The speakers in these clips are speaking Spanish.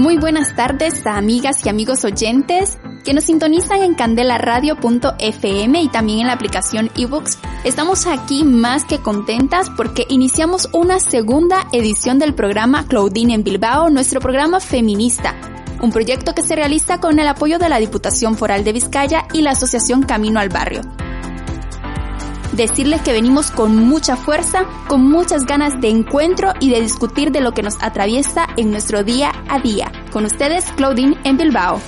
Muy buenas tardes a amigas y amigos oyentes que nos sintonizan en candelaradio.fm y también en la aplicación ebooks. Estamos aquí más que contentas porque iniciamos una segunda edición del programa Claudine en Bilbao, nuestro programa feminista. Un proyecto que se realiza con el apoyo de la Diputación Foral de Vizcaya y la Asociación Camino al Barrio decirles que venimos con mucha fuerza, con muchas ganas de encuentro y de discutir de lo que nos atraviesa en nuestro día a día. Con ustedes, Claudine en Bilbao.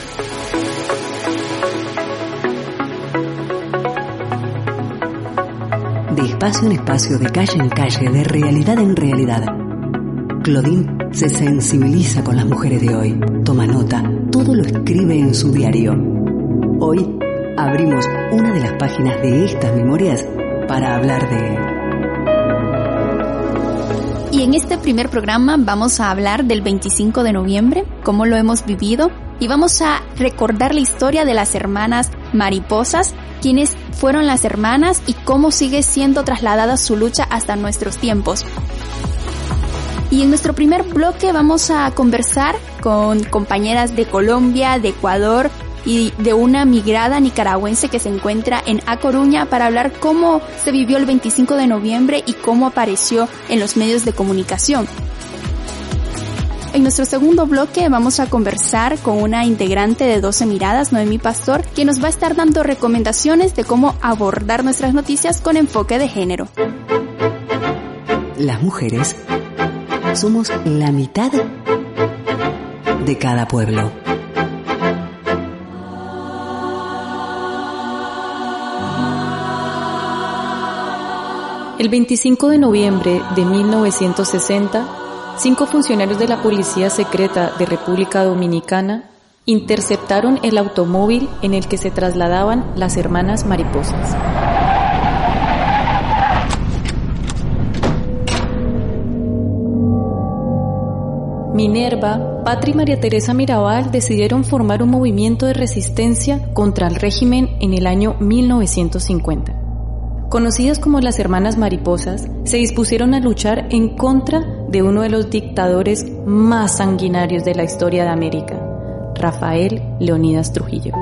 De espacio en espacio, de calle en calle, de realidad en realidad. Claudine se sensibiliza con las mujeres de hoy, toma nota, todo lo escribe en su diario. Hoy abrimos una de las páginas de estas memorias para hablar de... Y en este primer programa vamos a hablar del 25 de noviembre, cómo lo hemos vivido, y vamos a recordar la historia de las hermanas mariposas, quienes fueron las hermanas y cómo sigue siendo trasladada su lucha hasta nuestros tiempos. Y en nuestro primer bloque vamos a conversar con compañeras de Colombia, de Ecuador, y de una migrada nicaragüense que se encuentra en A Coruña para hablar cómo se vivió el 25 de noviembre y cómo apareció en los medios de comunicación. En nuestro segundo bloque vamos a conversar con una integrante de 12 miradas, Noemi Pastor, que nos va a estar dando recomendaciones de cómo abordar nuestras noticias con enfoque de género. Las mujeres somos la mitad de cada pueblo. El 25 de noviembre de 1960, cinco funcionarios de la Policía Secreta de República Dominicana interceptaron el automóvil en el que se trasladaban las hermanas mariposas. Minerva, Patri y María Teresa Mirabal decidieron formar un movimiento de resistencia contra el régimen en el año 1950 conocidas como las Hermanas Mariposas, se dispusieron a luchar en contra de uno de los dictadores más sanguinarios de la historia de América, Rafael Leonidas Trujillo.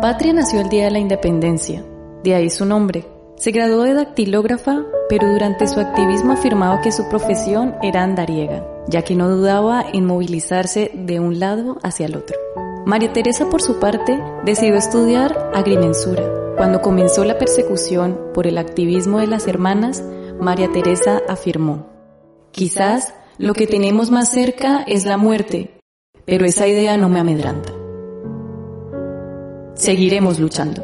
Patria nació el día de la independencia, de ahí su nombre. Se graduó de dactilógrafa, pero durante su activismo afirmaba que su profesión era andariega, ya que no dudaba en movilizarse de un lado hacia el otro. María Teresa, por su parte, decidió estudiar agrimensura, cuando comenzó la persecución por el activismo de las hermanas, María Teresa afirmó, quizás lo que tenemos más cerca es la muerte, pero esa idea no me amedranta. Seguiremos luchando.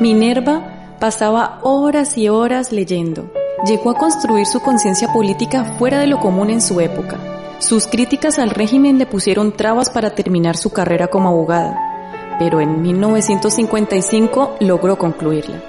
Minerva pasaba horas y horas leyendo. Llegó a construir su conciencia política fuera de lo común en su época sus críticas al régimen le pusieron trabas para terminar su carrera como abogada, pero en 1955 logró concluirla.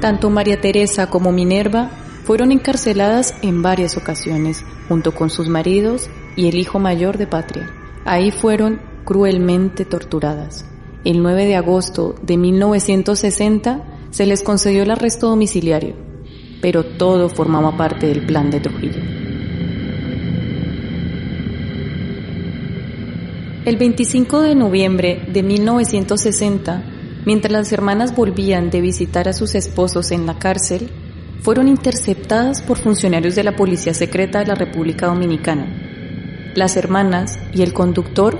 Tanto María Teresa como Minerva fueron encarceladas en varias ocasiones, junto con sus maridos y el hijo mayor de Patria. Ahí fueron cruelmente torturadas. El 9 de agosto de 1960 se les concedió el arresto domiciliario pero todo formaba parte del plan de Trujillo. El 25 de noviembre de 1960, mientras las hermanas volvían de visitar a sus esposos en la cárcel, fueron interceptadas por funcionarios de la Policía Secreta de la República Dominicana. Las hermanas y el conductor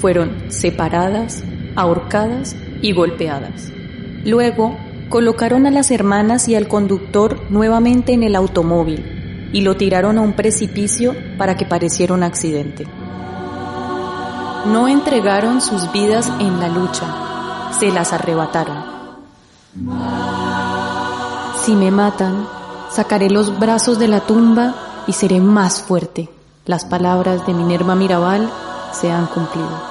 fueron separadas, ahorcadas y golpeadas. Luego Colocaron a las hermanas y al conductor nuevamente en el automóvil y lo tiraron a un precipicio para que pareciera un accidente. No entregaron sus vidas en la lucha, se las arrebataron. Si me matan, sacaré los brazos de la tumba y seré más fuerte. Las palabras de Minerva Mirabal se han cumplido.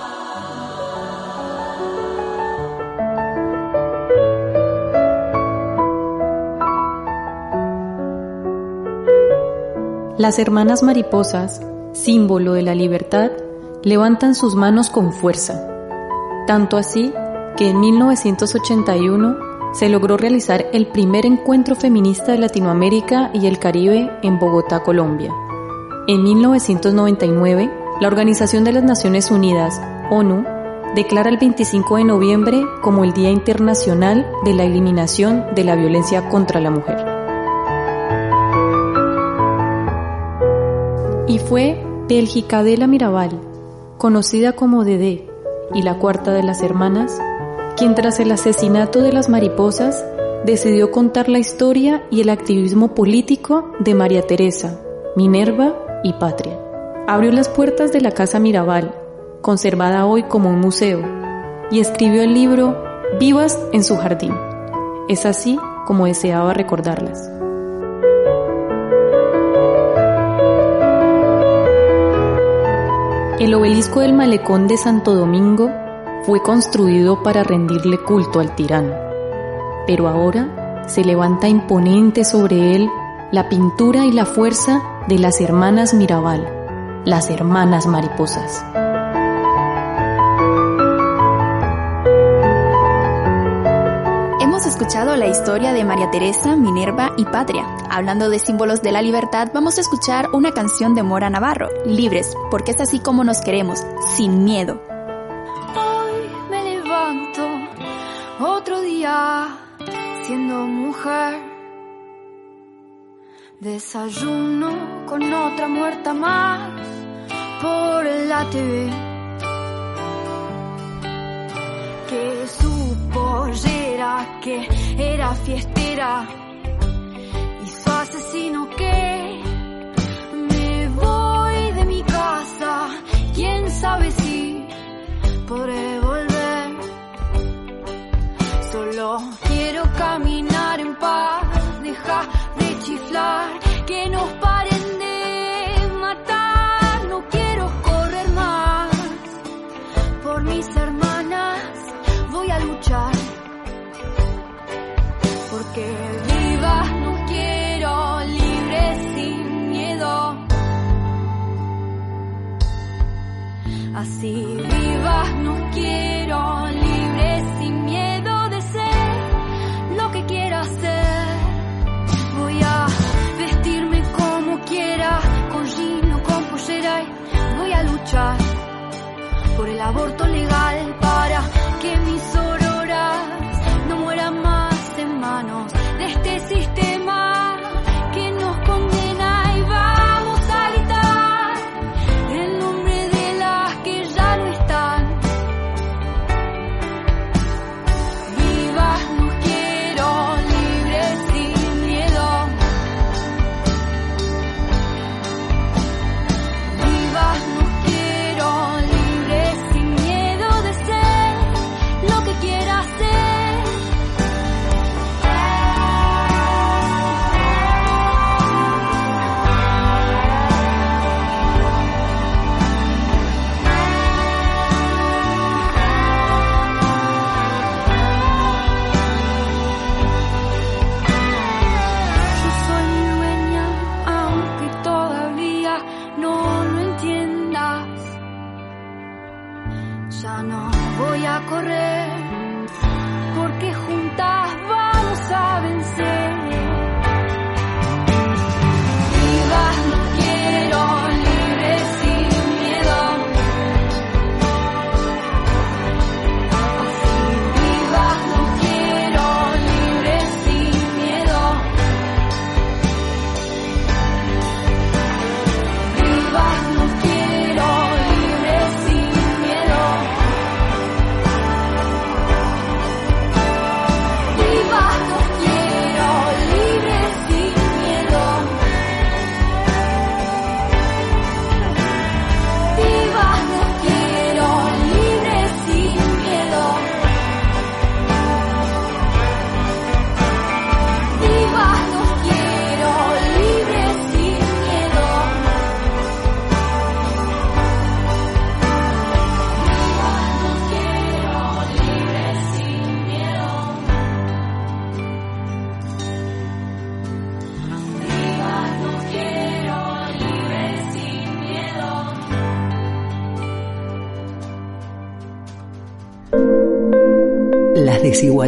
Las hermanas mariposas, símbolo de la libertad, levantan sus manos con fuerza, tanto así que en 1981 se logró realizar el primer encuentro feminista de Latinoamérica y el Caribe en Bogotá, Colombia. En 1999, la Organización de las Naciones Unidas, ONU, declara el 25 de noviembre como el Día Internacional de la Eliminación de la Violencia contra la Mujer. Y fue Bélgica de la Mirabal, conocida como Dede y la cuarta de las hermanas, quien tras el asesinato de las mariposas decidió contar la historia y el activismo político de María Teresa, Minerva y Patria. Abrió las puertas de la Casa Mirabal, conservada hoy como un museo, y escribió el libro Vivas en su jardín. Es así como deseaba recordarlas. El obelisco del malecón de Santo Domingo fue construido para rendirle culto al tirano, pero ahora se levanta imponente sobre él la pintura y la fuerza de las hermanas Mirabal, las hermanas mariposas. Escuchado la historia de María Teresa, Minerva y Patria. Hablando de símbolos de la libertad, vamos a escuchar una canción de Mora Navarro, Libres, porque es así como nos queremos, sin miedo. Hoy me levanto otro día siendo mujer. Desayuno con otra muerta más por la TV. Que que era fiestera. Y su asesino que me voy de mi casa, quién sabe si podré volver. Solo quiero caminar en paz, deja de chiflar, que nos Así viva no quiero libre sin miedo de ser lo que quiera ser. Voy a vestirme como quiera, con jean o con pollera y voy a luchar por el aborto legal para que mis quiero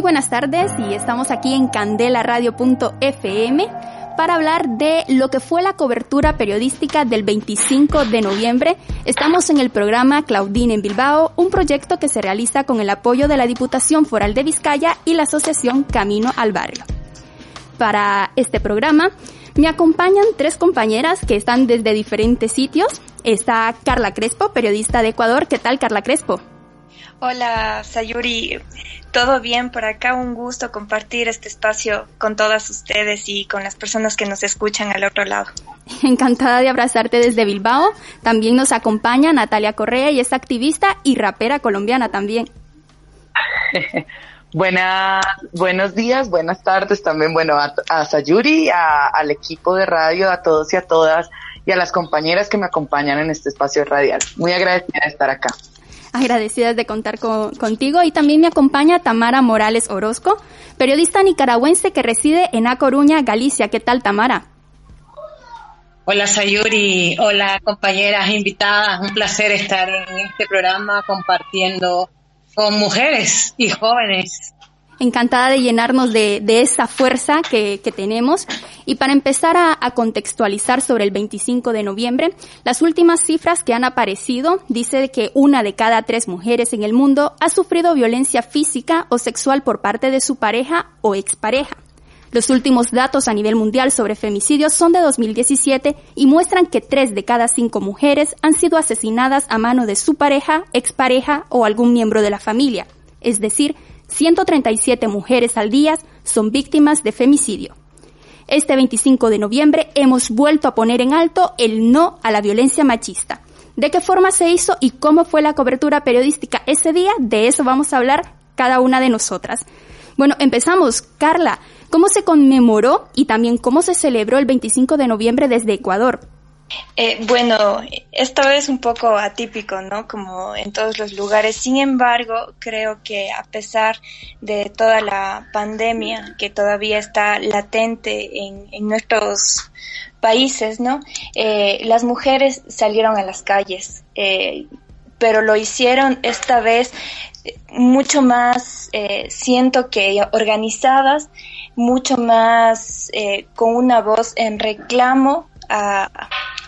Muy buenas tardes y estamos aquí en candelaradio.fm para hablar de lo que fue la cobertura periodística del 25 de noviembre. Estamos en el programa Claudine en Bilbao, un proyecto que se realiza con el apoyo de la Diputación Foral de Vizcaya y la Asociación Camino al Barrio. Para este programa me acompañan tres compañeras que están desde diferentes sitios. Está Carla Crespo, periodista de Ecuador. ¿Qué tal, Carla Crespo? Hola, Sayuri. Todo bien por acá. Un gusto compartir este espacio con todas ustedes y con las personas que nos escuchan al otro lado. Encantada de abrazarte desde Bilbao. También nos acompaña Natalia Correa y es activista y rapera colombiana también. Buena, buenos días, buenas tardes también, bueno, a, Sayuri, al equipo de radio, a todos y a todas y a las compañeras que me acompañan en este espacio radial. Muy agradecida de estar acá agradecidas de contar contigo. Y también me acompaña Tamara Morales Orozco, periodista nicaragüense que reside en A Coruña, Galicia. ¿Qué tal, Tamara? Hola Sayuri, hola compañeras invitadas, un placer estar en este programa compartiendo con mujeres y jóvenes encantada de llenarnos de, esa fuerza que, tenemos. Y para empezar a, a, contextualizar sobre el 25 de noviembre, las últimas cifras que han aparecido dice que una de cada tres mujeres en el mundo ha sufrido violencia física o sexual por parte de su pareja o expareja. Los últimos datos a nivel mundial sobre femicidios son de 2017 y muestran que tres de cada cinco mujeres han sido asesinadas a mano de su pareja, expareja o algún miembro de la familia. Es decir, 137 mujeres al día son víctimas de femicidio. Este 25 de noviembre hemos vuelto a poner en alto el no a la violencia machista. ¿De qué forma se hizo y cómo fue la cobertura periodística ese día? De eso vamos a hablar cada una de nosotras. Bueno, empezamos. Carla, ¿cómo se conmemoró y también cómo se celebró el 25 de noviembre desde Ecuador? Eh, bueno, esto es un poco atípico, ¿no? Como en todos los lugares. Sin embargo, creo que a pesar de toda la pandemia que todavía está latente en, nuestros países, ¿no? Eh, las mujeres salieron a las calles, eh, pero lo hicieron esta vez mucho más, siento que organizadas, mucho más con una voz en reclamo a,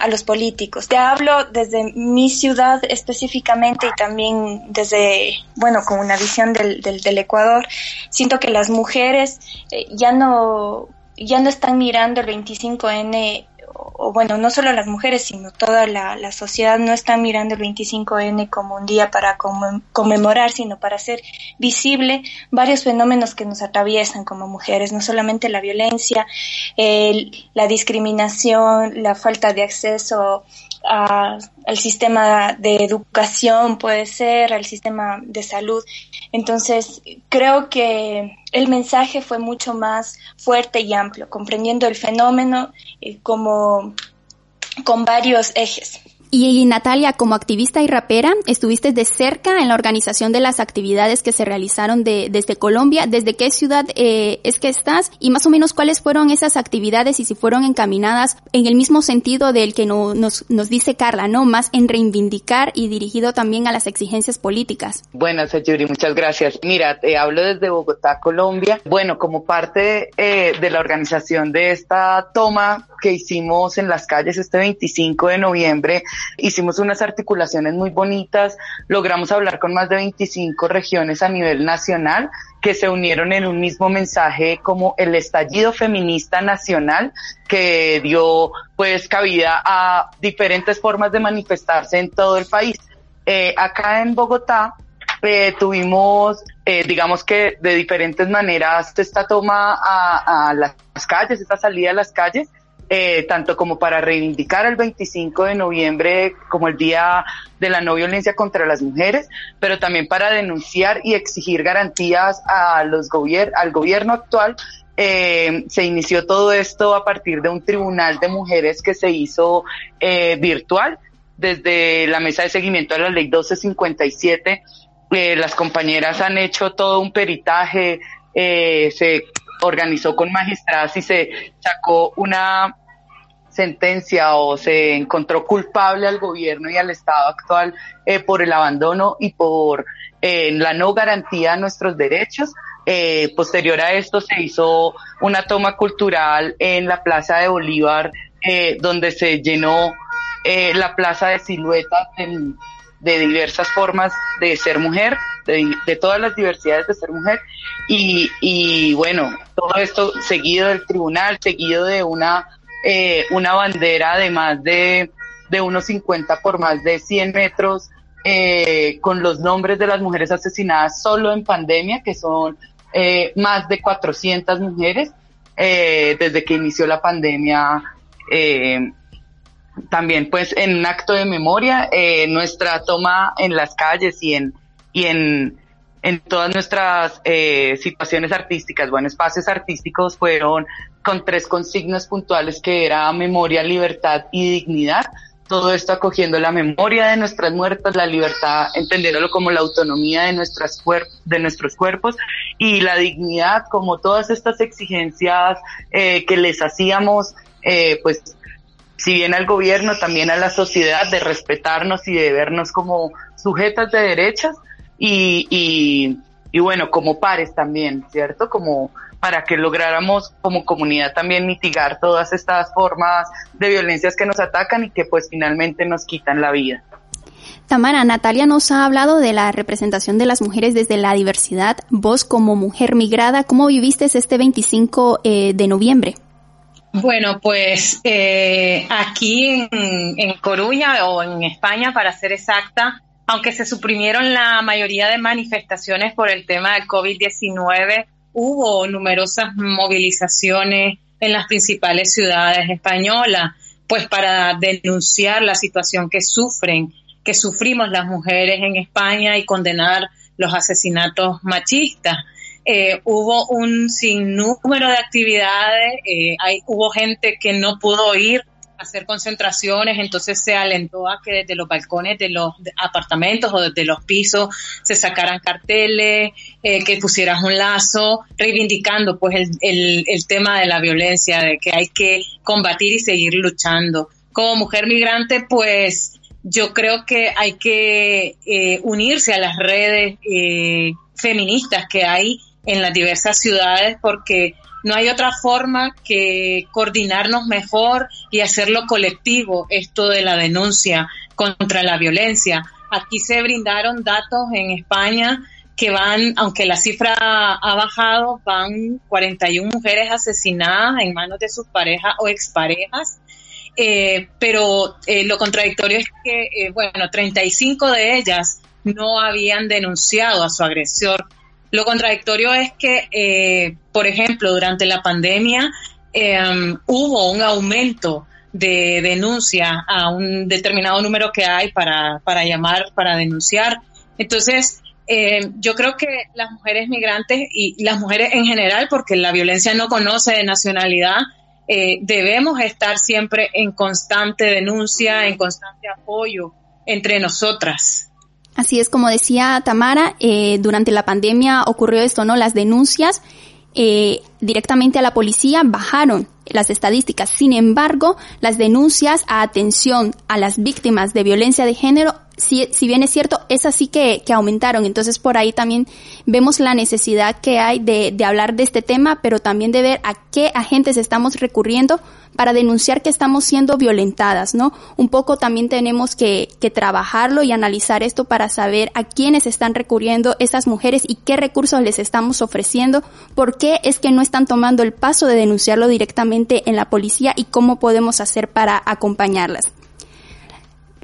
a los políticos. Te hablo desde mi ciudad específicamente y también desde, bueno, con una visión del, del, Ecuador. Siento que las mujeres eh, ya no ya no están mirando el 25N o bueno, no solo las mujeres, sino toda la, sociedad no está mirando el 25N como un día para conmemorar, sino para hacer visible varios fenómenos que nos atraviesan como mujeres, no solamente la violencia, la discriminación, la falta de acceso al sistema de educación, puede ser, al sistema de salud. Entonces, creo que el mensaje fue mucho más fuerte y amplio, comprendiendo el fenómeno eh, como con varios ejes. Y Natalia, como activista y rapera, estuviste de cerca en la organización de las actividades que se realizaron de, desde Colombia. ¿Desde qué ciudad eh, es que estás? Y más o menos cuáles fueron esas actividades y si fueron encaminadas en el mismo sentido del que nos, nos dice Carla, ¿no? Más en reivindicar y dirigido también a las exigencias políticas. Bueno, Sayuri, muchas gracias. Mira, te hablo desde Bogotá, Colombia. Bueno, como parte eh, de la organización de esta toma que hicimos en las calles este 25 de noviembre, hicimos unas articulaciones muy bonitas, logramos hablar con más de 25 regiones a nivel nacional que se unieron en un mismo mensaje como el estallido feminista nacional que dio pues cabida a diferentes formas de manifestarse en todo el país. Eh, acá en Bogotá eh, tuvimos, eh, digamos que de diferentes maneras, esta toma a, a las calles, esta salida a las calles, eh, tanto como para reivindicar el 25 de noviembre como el Día de la No Violencia contra las Mujeres, pero también para denunciar y exigir garantías a los al gobierno actual eh, se inició todo esto a partir de un tribunal de mujeres que se hizo eh, virtual desde la mesa de seguimiento a la ley 1257. Eh, las compañeras han hecho todo un peritaje, eh, se organizó con magistradas y se sacó una sentencia o se encontró culpable al gobierno y al Estado actual eh, por el abandono y por eh, la no garantía de nuestros derechos. Eh, posterior a esto se hizo una toma cultural en la Plaza de Bolívar, eh, donde se llenó la plaza de siluetas de, diversas formas de ser mujer, de, de, todas las diversidades de ser mujer. Y, y bueno, todo esto seguido del tribunal, seguido de una, eh, una bandera de más de, de unos 50 por más de 100 metros, eh, con los nombres de las mujeres asesinadas solo en pandemia, que son eh, más de 400 mujeres desde que inició la pandemia. También pues en un acto de memoria, nuestra toma en las calles y en, y en, en todas nuestras situaciones artísticas, bueno, espacios artísticos fueron con tres consignas puntuales que era memoria, libertad y dignidad todo esto acogiendo la memoria de nuestras muertas, la libertad, entendiéndolo como la autonomía de, nuestras de nuestros cuerpos y la dignidad como todas estas exigencias eh, que les hacíamos, eh, pues si bien al gobierno, también a la sociedad de respetarnos y de vernos como sujetas de derechos y, y, y bueno, como pares también, ¿cierto? Como para que lográramos como comunidad también mitigar todas estas formas de violencias que nos atacan y que pues finalmente nos quitan la vida. Tamara, Natalia nos ha hablado de la representación de las mujeres desde la diversidad. Vos como mujer migrada, ¿cómo viviste este 25 eh, de noviembre? Bueno, pues eh, aquí en, en Coruña o en España, para ser exacta, aunque se suprimieron la mayoría de manifestaciones por el tema del COVID-19, hubo numerosas movilizaciones en las principales ciudades españolas, pues para denunciar la situación que sufren, que sufrimos las mujeres en España y condenar los asesinatos machistas. Eh, hubo un sinnúmero de actividades, eh, hay, hubo gente que no pudo ir hacer concentraciones, entonces se alentó a que desde los balcones de los apartamentos o desde los pisos se sacaran carteles, eh, que pusieras un lazo, reivindicando pues el, el, tema de la violencia, de que hay que combatir y seguir luchando. Como mujer migrante, pues yo creo que hay que eh, unirse a las redes eh, feministas que hay en las diversas ciudades porque no hay otra forma que coordinarnos mejor y hacerlo colectivo, esto de la denuncia contra la violencia. Aquí se brindaron datos en España que van, aunque la cifra ha bajado, van 41 mujeres asesinadas en manos de sus parejas o exparejas. Eh, pero eh, lo contradictorio es que, eh, bueno, 35 de ellas no habían denunciado a su agresor lo contradictorio es que, eh, por ejemplo, durante la pandemia eh, hubo un aumento de denuncia a un determinado número que hay para, para llamar, para denunciar. Entonces, eh, yo creo que las mujeres migrantes y las mujeres en general, porque la violencia no conoce de nacionalidad, eh, debemos estar siempre en constante denuncia, en constante apoyo entre nosotras. Así es como decía Tamara, eh, durante la pandemia ocurrió esto, ¿no? Las denuncias eh, directamente a la policía bajaron las estadísticas. Sin embargo, las denuncias a atención a las víctimas de violencia de género si, si bien es cierto, es así que, que aumentaron. Entonces por ahí también vemos la necesidad que hay de, de hablar de este tema, pero también de ver a qué agentes estamos recurriendo para denunciar que estamos siendo violentadas, ¿no? Un poco también tenemos que, que trabajarlo y analizar esto para saber a quiénes están recurriendo esas mujeres y qué recursos les estamos ofreciendo, por qué es que no están tomando el paso de denunciarlo directamente en la policía y cómo podemos hacer para acompañarlas.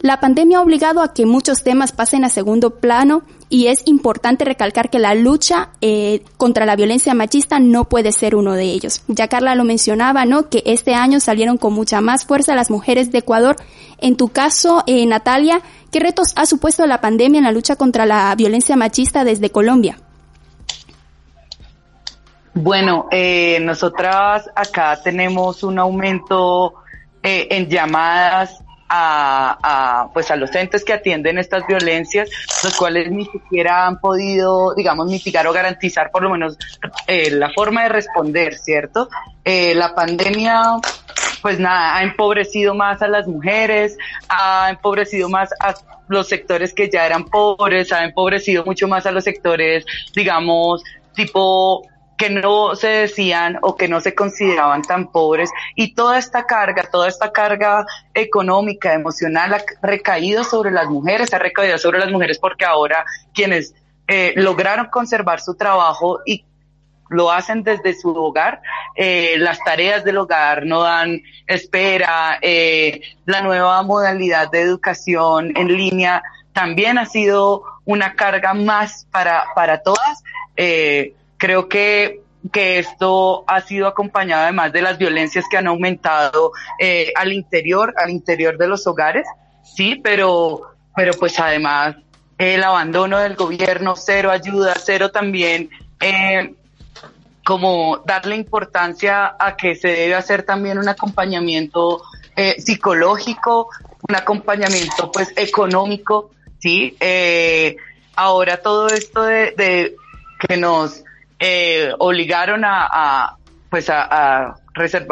La pandemia ha obligado a que muchos temas pasen a segundo plano y es importante recalcar que la lucha eh, contra la violencia machista no puede ser uno de ellos. Ya Carla lo mencionaba, ¿no? Que este año salieron con mucha más fuerza las mujeres de Ecuador. En tu caso, eh, Natalia, ¿qué retos ha supuesto la pandemia en la lucha contra la violencia machista desde Colombia? Bueno, eh, nosotras acá tenemos un aumento eh, en llamadas a, pues a los entes que atienden estas violencias, los cuales ni siquiera han podido, digamos, mitigar o garantizar por lo menos eh, la forma de responder, ¿cierto? Eh, la pandemia, pues nada, ha empobrecido más a las mujeres, ha empobrecido más a los sectores que ya eran pobres, ha empobrecido mucho más a los sectores, digamos, tipo que no se decían o que no se consideraban tan pobres y toda esta carga, toda esta carga económica, emocional ha recaído sobre las mujeres, ha recaído sobre las mujeres porque ahora quienes eh, lograron conservar su trabajo y lo hacen desde su hogar, eh, las tareas del hogar no dan espera, eh, la nueva modalidad de educación en línea también ha sido una carga más para, para todas. Eh, Creo que que esto ha sido acompañado además de las violencias que han aumentado eh, al interior, al interior de los hogares, sí, pero, pero pues además el abandono del gobierno, cero ayuda, cero también eh, como darle importancia a que se debe hacer también un acompañamiento eh, psicológico, un acompañamiento pues económico, sí. Eh, ahora todo esto de, de que nos eh, obligaron a, pues a,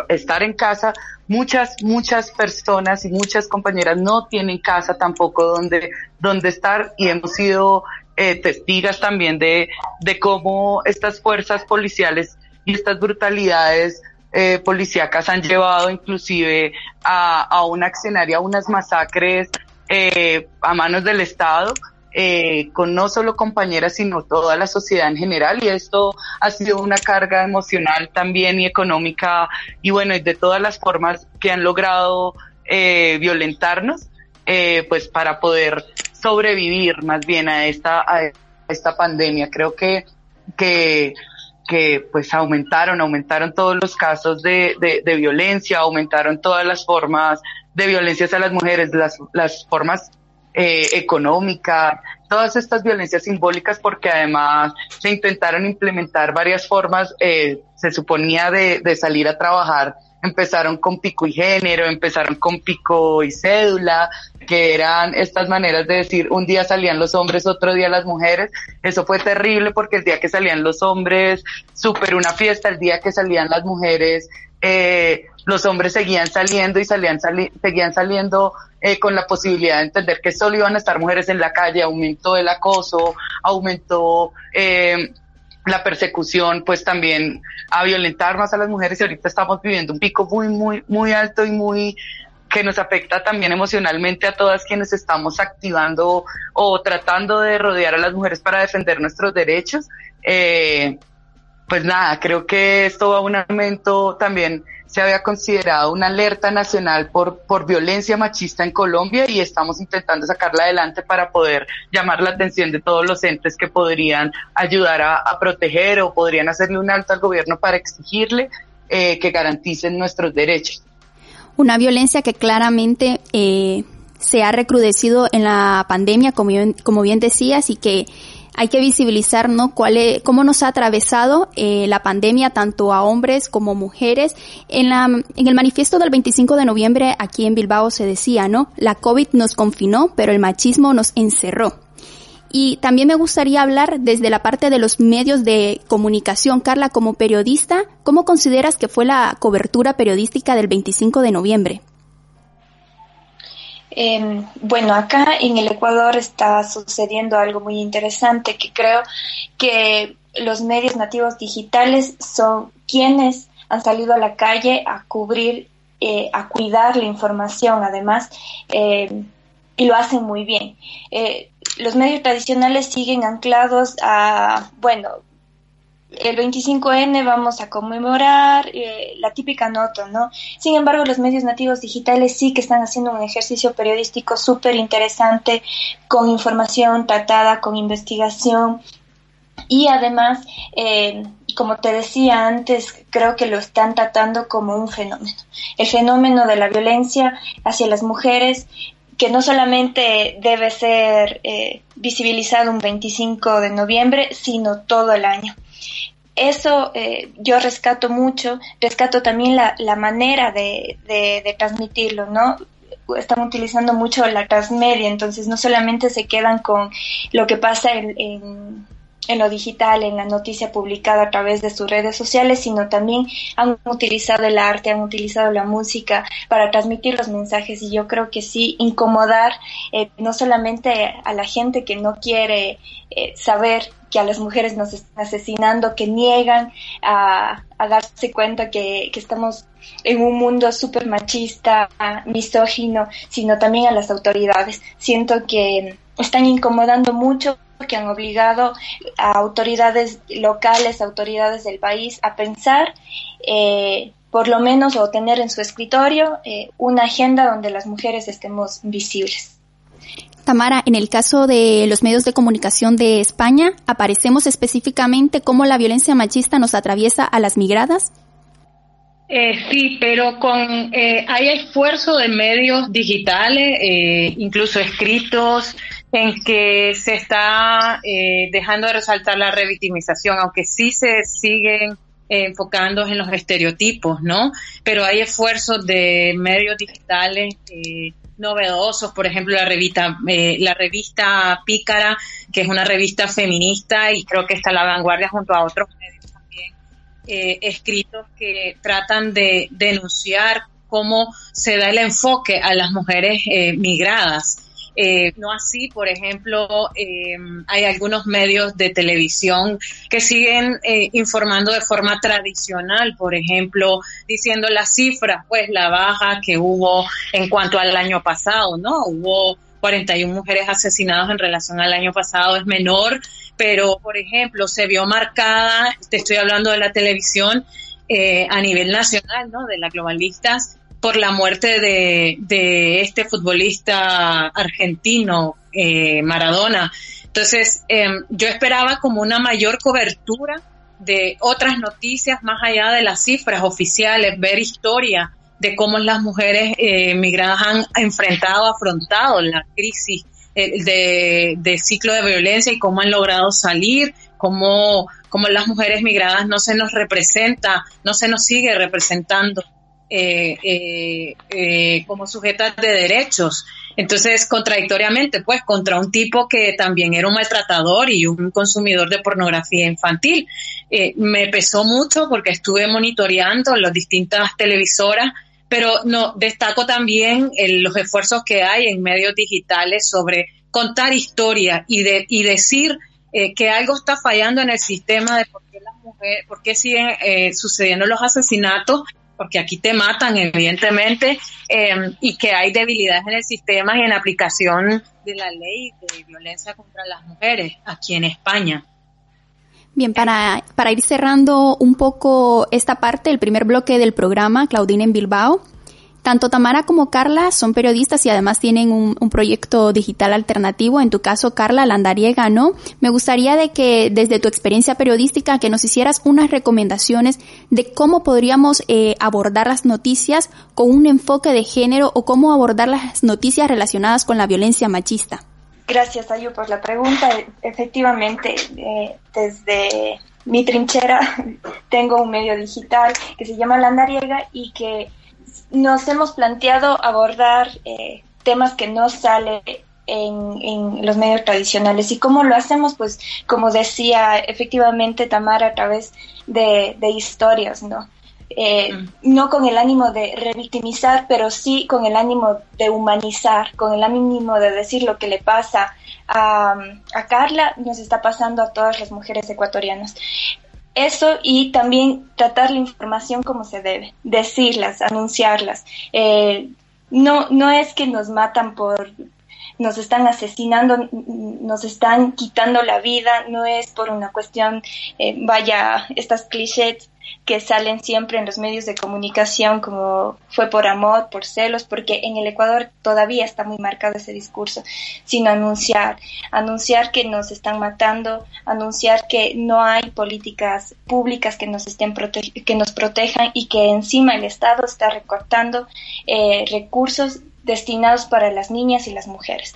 estar en casa. Muchas, muchas personas y muchas compañeras no tienen casa tampoco donde, donde estar y hemos sido eh, testigas también de, de cómo estas fuerzas policiales y estas brutalidades eh, policíacas han llevado inclusive a, a un accionario, a unas masacres eh, a manos del Estado eh, con no solo compañeras, sino toda la sociedad en general. Y esto ha sido una carga emocional también y económica y bueno, de todas las formas que han logrado eh, violentarnos, eh, pues para poder sobrevivir más bien a esta, a esta pandemia. Creo que, que, que pues aumentaron, aumentaron todos los casos de, de, de violencia, aumentaron todas las formas de violencias a las mujeres, las, las formas eh, económica, todas estas violencias simbólicas, porque además se intentaron implementar varias formas, eh, se suponía de, de salir a trabajar empezaron con pico y género, empezaron con pico y cédula, que eran estas maneras de decir un día salían los hombres, otro día las mujeres. Eso fue terrible porque el día que salían los hombres, súper una fiesta, el día que salían las mujeres, eh, los hombres seguían saliendo y salían seguían saliendo eh, con la posibilidad de entender que solo iban a estar mujeres en la calle, aumentó el acoso, aumentó eh, la persecución, pues también a violentar más a las mujeres y ahorita estamos viviendo un pico muy, muy, muy alto y muy que nos afecta también emocionalmente a todas quienes estamos activando o tratando de rodear a las mujeres para defender nuestros derechos. Eh, pues nada, creo que esto va a un aumento también se había considerado una alerta nacional por, por violencia machista en Colombia y estamos intentando sacarla adelante para poder llamar la atención de todos los entes que podrían ayudar a, proteger o podrían hacerle un alto al gobierno para exigirle eh, que garanticen nuestros derechos. Una violencia que claramente eh, se ha recrudecido en la pandemia, como, como bien decías, y que hay que visibilizar, ¿no? Cuál es, cómo nos ha atravesado eh, la pandemia tanto a hombres como mujeres. En la, en el manifiesto del 25 de noviembre aquí en Bilbao se decía, ¿no? La COVID nos confinó, pero el machismo nos encerró. Y también me gustaría hablar desde la parte de los medios de comunicación. Carla, como periodista, ¿cómo consideras que fue la cobertura periodística del 25 de noviembre? Eh, bueno, acá en el Ecuador está sucediendo algo muy interesante que creo que los medios nativos digitales son quienes han salido a la calle a cubrir, eh, a cuidar la información además, eh, y lo hacen muy bien. Eh, los medios tradicionales siguen anclados a, bueno, el 25N vamos a conmemorar eh, la típica nota, ¿no? Sin embargo, los medios nativos digitales sí que están haciendo un ejercicio periodístico súper interesante, con información tratada, con investigación. Y además, eh, como te decía antes, creo que lo están tratando como un fenómeno. El fenómeno de la violencia hacia las mujeres que no solamente debe ser eh, visibilizado un 25 de noviembre, sino todo el año. Eso eh, yo rescato mucho, rescato también la, la manera de, de, transmitirlo, ¿no? están utilizando mucho la transmedia, entonces no solamente se quedan con lo que pasa en, en lo digital, en la noticia publicada a través de sus redes sociales, sino también han utilizado el arte, han utilizado la música para transmitir los mensajes y yo creo que sí, incomodar eh, no solamente a la gente que no quiere eh, saber que a las mujeres nos están asesinando, que niegan a, darse cuenta que, que, estamos en un mundo súper machista, misógino, sino también a las autoridades. Siento que están incomodando mucho que han obligado a autoridades locales, autoridades del país a pensar, eh, por lo menos, o tener en su escritorio eh, una agenda donde las mujeres estemos visibles. Tamara, en el caso de los medios de comunicación de España, ¿aparecemos específicamente cómo la violencia machista nos atraviesa a las migradas? Eh, sí, pero con hay esfuerzo de medios digitales, incluso escritos, en que se está eh, dejando de resaltar la revictimización, aunque sí se siguen eh, enfocando en los estereotipos, ¿no? Pero hay esfuerzos de medios digitales eh, novedosos, por ejemplo, la revista, la revista Pícara, que es una revista feminista y creo que está a la vanguardia junto a otros medios también escritos que tratan de denunciar cómo se da el enfoque a las mujeres migradas eh, no así, por ejemplo, eh, hay algunos medios de televisión que siguen eh, informando de forma tradicional, por ejemplo, diciendo las cifras, pues la baja que hubo en cuanto al año pasado, ¿no? Hubo 41 mujeres asesinadas en relación al año pasado, es menor, pero, por ejemplo, se vio marcada, te estoy hablando de la televisión, a nivel nacional, ¿no? De las globalistas, por la muerte de, de este futbolista argentino, eh, Maradona. Entonces, em, yo esperaba como una mayor cobertura de otras noticias más allá de las cifras oficiales, ver historia de cómo las mujeres eh, migradas han enfrentado, afrontado la crisis eh, de, de, ciclo de violencia y cómo han logrado salir, cómo, cómo las mujeres migradas no se nos representa, no se nos sigue representando eh, eh, eh, como sujetas de derechos. Entonces, contradictoriamente, pues, contra un tipo que también era un maltratador y un consumidor de pornografía infantil. Eh, me pesó mucho porque estuve monitoreando las distintas televisoras, pero no destaco también los esfuerzos que hay en medios digitales sobre contar historia y, de, y decir que algo está fallando en el sistema de por qué las mujeres, por qué siguen sucediendo los asesinatos porque aquí te matan, evidentemente, em, y que hay debilidades en el sistema y en la aplicación de la ley de violencia contra las mujeres aquí en España. Bien, para, para ir cerrando un poco esta parte, el primer bloque del programa, Claudine en Bilbao, tanto Tamara como Carla son periodistas y además tienen un, proyecto digital alternativo. En tu caso, Carla Landariega, ¿no? Me gustaría de que desde tu experiencia periodística que nos hicieras unas recomendaciones de cómo podríamos eh, abordar las noticias con un enfoque de género o cómo abordar las noticias relacionadas con la violencia machista. Gracias, Ayu, por la pregunta. Efectivamente, eh, desde mi trinchera tengo un medio digital que se llama Landariega y que nos hemos planteado abordar eh, temas que no salen en, los medios tradicionales. ¿Y cómo lo hacemos? Pues como decía efectivamente Tamara a través de, historias, ¿no? Eh, mm. No con el ánimo de revictimizar, pero sí con el ánimo de humanizar, con el ánimo de decir lo que le pasa a, a Carla, nos está pasando a todas las mujeres ecuatorianas. Eso y también tratar la información como se debe, decirlas, anunciarlas. Eh, no, no es que nos matan por nos están asesinando, nos están quitando la vida, no es por una cuestión, eh, vaya, estas clichés que salen siempre en los medios de comunicación como fue por amor, por celos, porque en el Ecuador todavía está muy marcado ese discurso, sino anunciar, anunciar que nos están matando, anunciar que no hay políticas públicas que nos estén que nos protejan y que encima el Estado está recortando eh, recursos destinados para las niñas y las mujeres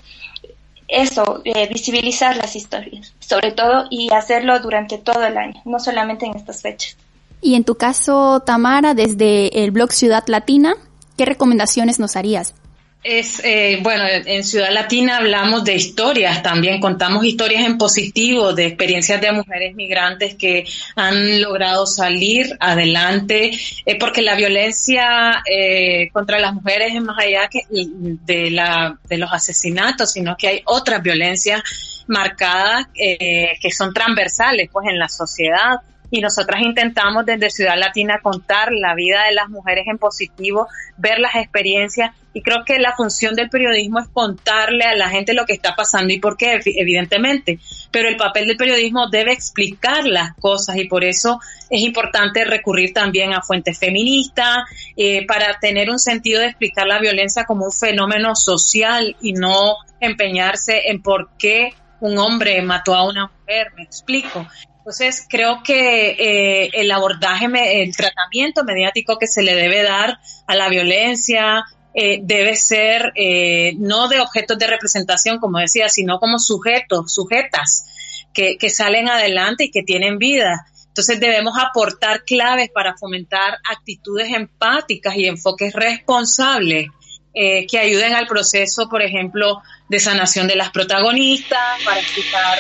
eso, eh, visibilizar las historias, sobre todo, y hacerlo durante todo el año, no solamente en estas fechas. Y en tu caso, Tamara, desde el blog Ciudad Latina, ¿qué recomendaciones nos harías? Es, eh, bueno, en Ciudad Latina hablamos de historias también, contamos historias en positivo de experiencias de mujeres migrantes que han logrado salir adelante, eh, porque la violencia eh, contra las mujeres es más allá que de, la, de los asesinatos, sino que hay otras violencias marcadas que son transversales pues en la sociedad y nosotras intentamos desde Ciudad Latina contar la vida de las mujeres en positivo, ver las experiencias y creo que la función del periodismo es contarle a la gente lo que está pasando y por qué, evidentemente, pero el papel del periodismo debe explicar las cosas y por eso es importante recurrir también a fuentes feministas eh, para tener un sentido de explicar la violencia como un fenómeno social y no empeñarse en por qué un hombre mató a una mujer, me explico. Entonces, creo que eh, el abordaje, el tratamiento mediático que se le debe dar a la violencia eh, debe ser eh, no de objetos de representación, como decía, sino como sujetos, sujetas que, que salen adelante y que tienen vida. Entonces debemos aportar claves para fomentar actitudes empáticas y enfoques responsables eh, que ayuden al proceso, por ejemplo, de sanación de las protagonistas, para explicar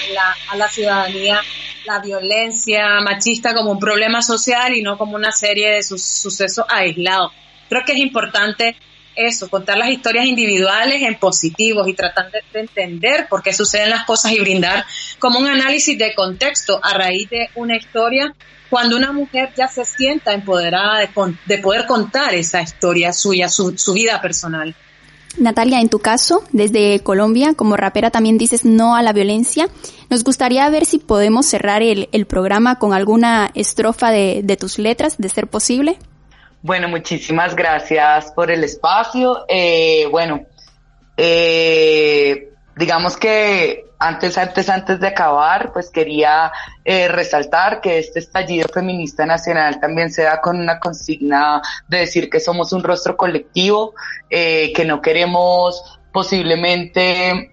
a la ciudadanía la violencia machista como un problema social y no como una serie de sucesos aislados. Creo que es importante eso, contar las historias individuales en positivos y tratar de, de, entender por qué suceden las cosas y brindar como un análisis de contexto a raíz de una historia cuando una mujer ya se sienta empoderada de, poder contar esa historia suya, su, vida personal. Natalia, en tu caso, desde Colombia, como rapera también dices no a la violencia. Nos gustaría ver si podemos cerrar el, programa con alguna estrofa de, tus letras, de ser posible. Bueno, muchísimas gracias por el espacio. Eh, bueno, eh, digamos que antes, antes, antes de acabar, pues quería eh, resaltar que este estallido feminista nacional también se da con una consigna de decir que somos un rostro colectivo, eh, que no queremos posiblemente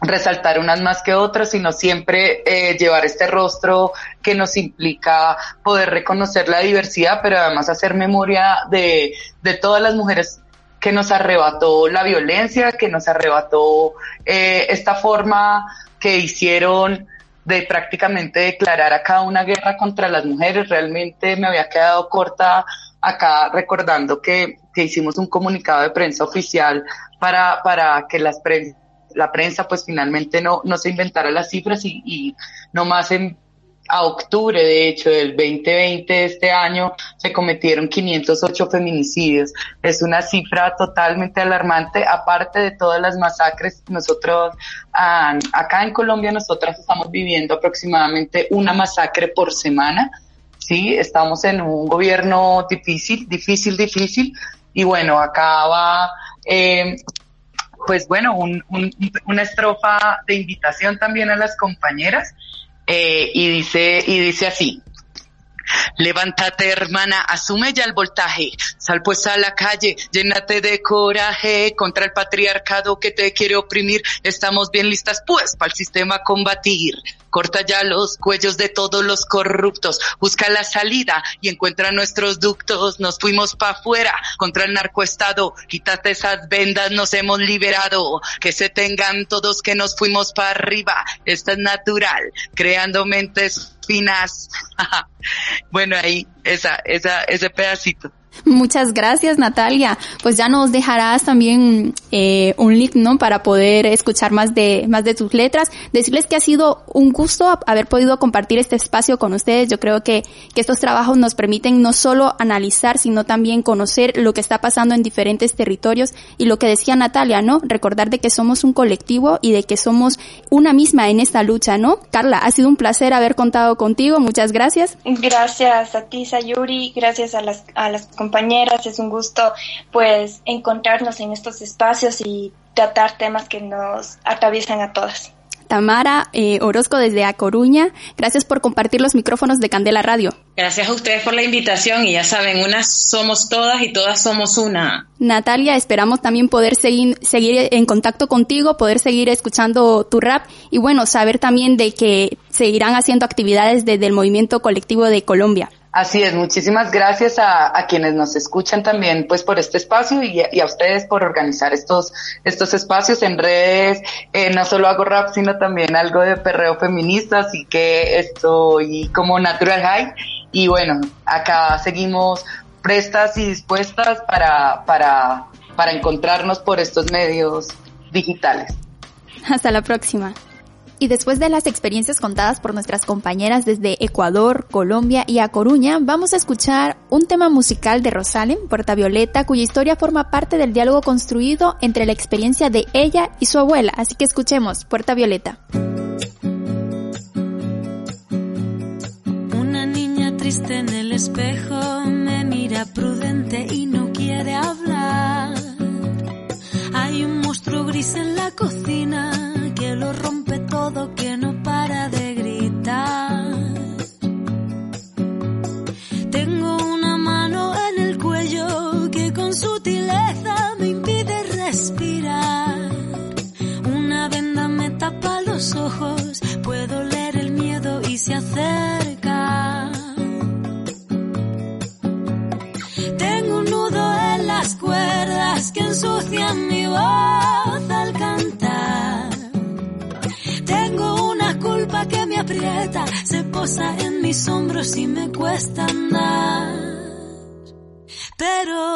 resaltar unas más que otras, sino siempre eh, llevar este rostro que nos implica poder reconocer la diversidad, pero además hacer memoria de, de todas las mujeres que nos arrebató la violencia, que nos arrebató eh, esta forma que hicieron de prácticamente declarar acá una guerra contra las mujeres. Realmente me había quedado corta acá recordando que, que hicimos un comunicado de prensa oficial para, para que las la prensa pues finalmente no, no se inventara las cifras y, y no más en a octubre, de hecho, del 2020 de este año, se cometieron 508 feminicidios. Es una cifra totalmente alarmante, aparte de todas las masacres. Nosotros, acá en Colombia, nosotras estamos viviendo aproximadamente una masacre por semana. Sí, estamos en un gobierno difícil, difícil, difícil. Y bueno, acá va, eh, pues bueno, una estrofa de invitación también a las compañeras eh, y dice, y dice así. Levántate, hermana, asume ya el voltaje. Sal pues a la calle, llénate de coraje contra el patriarcado que te quiere oprimir. Estamos bien listas pues para el sistema combatir. Corta ya los cuellos de todos los corruptos, busca la salida y encuentra nuestros ductos. Nos fuimos para afuera contra el narcoestado, quítate esas vendas, nos hemos liberado. Que se tengan todos que nos fuimos para arriba, esto es natural, creando mentes finas. bueno, ahí, esa, esa, ese pedacito. Muchas gracias, Natalia. Pues ya nos dejarás también eh, un link, ¿no? Para poder escuchar más de más de tus letras. Decirles que ha sido un gusto haber podido compartir este espacio con ustedes. Yo creo que, que estos trabajos nos permiten no solo analizar, sino también conocer lo que está pasando en diferentes territorios y lo que decía Natalia, ¿no? Recordar de que somos un colectivo y de que somos una misma en esta lucha, ¿no? Carla, ha sido un placer haber contado contigo. Muchas gracias. Gracias a ti, Sayuri. Gracias a las, a las compañeras. Es un gusto, pues, encontrarnos en estos espacios y tratar temas que nos atraviesan a todas. Tamara eh, Orozco desde A Coruña, gracias por compartir los micrófonos de Candela Radio. Gracias a ustedes por la invitación y ya saben, unas somos todas y todas somos una. Natalia, esperamos también poder seguir, seguir en contacto contigo, poder seguir escuchando tu rap y bueno, saber también de que seguirán haciendo actividades desde el movimiento colectivo de Colombia. Así es, muchísimas gracias a, quienes nos escuchan también pues por este espacio y, y, a ustedes por organizar estos, estos espacios en redes. Eh, no solo hago rap, sino también algo de perreo feminista, así que estoy como natural high. Y bueno, acá seguimos prestas y dispuestas para, para, para encontrarnos por estos medios digitales. Hasta la próxima. Y después de las experiencias contadas por nuestras compañeras desde Ecuador, Colombia y A Coruña, vamos a escuchar un tema musical de Rosalen, Puerta Violeta, cuya historia forma parte del diálogo construido entre la experiencia de ella y su abuela. Así que escuchemos Puerta Violeta. Una niña triste en el espejo me mira prudente y no quiere hablar. Hay un monstruo gris en la cocina lo rompe todo, que no para y me cuesta andar. Pero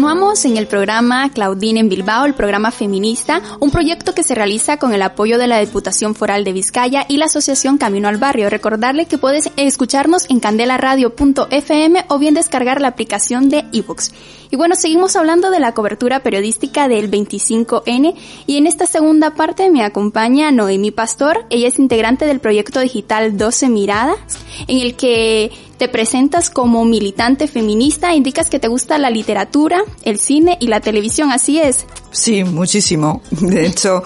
continuamos en el programa Claudine en Bilbao, el programa feminista, un proyecto que se realiza con el apoyo de la Diputación Foral de Vizcaya y la Asociación Camino al Barrio. Recordarle que puedes escucharnos en candelaradio.fm o bien descargar la aplicación de ebooks. Y bueno, seguimos hablando de la cobertura periodística del 25N y en esta segunda parte me acompaña Noemi Pastor. Ella es integrante del proyecto digital 12 Miradas, en el que te presentas como militante feminista, indicas que te gusta la literatura, el cine y la televisión, ¿así es? Sí, muchísimo. De hecho,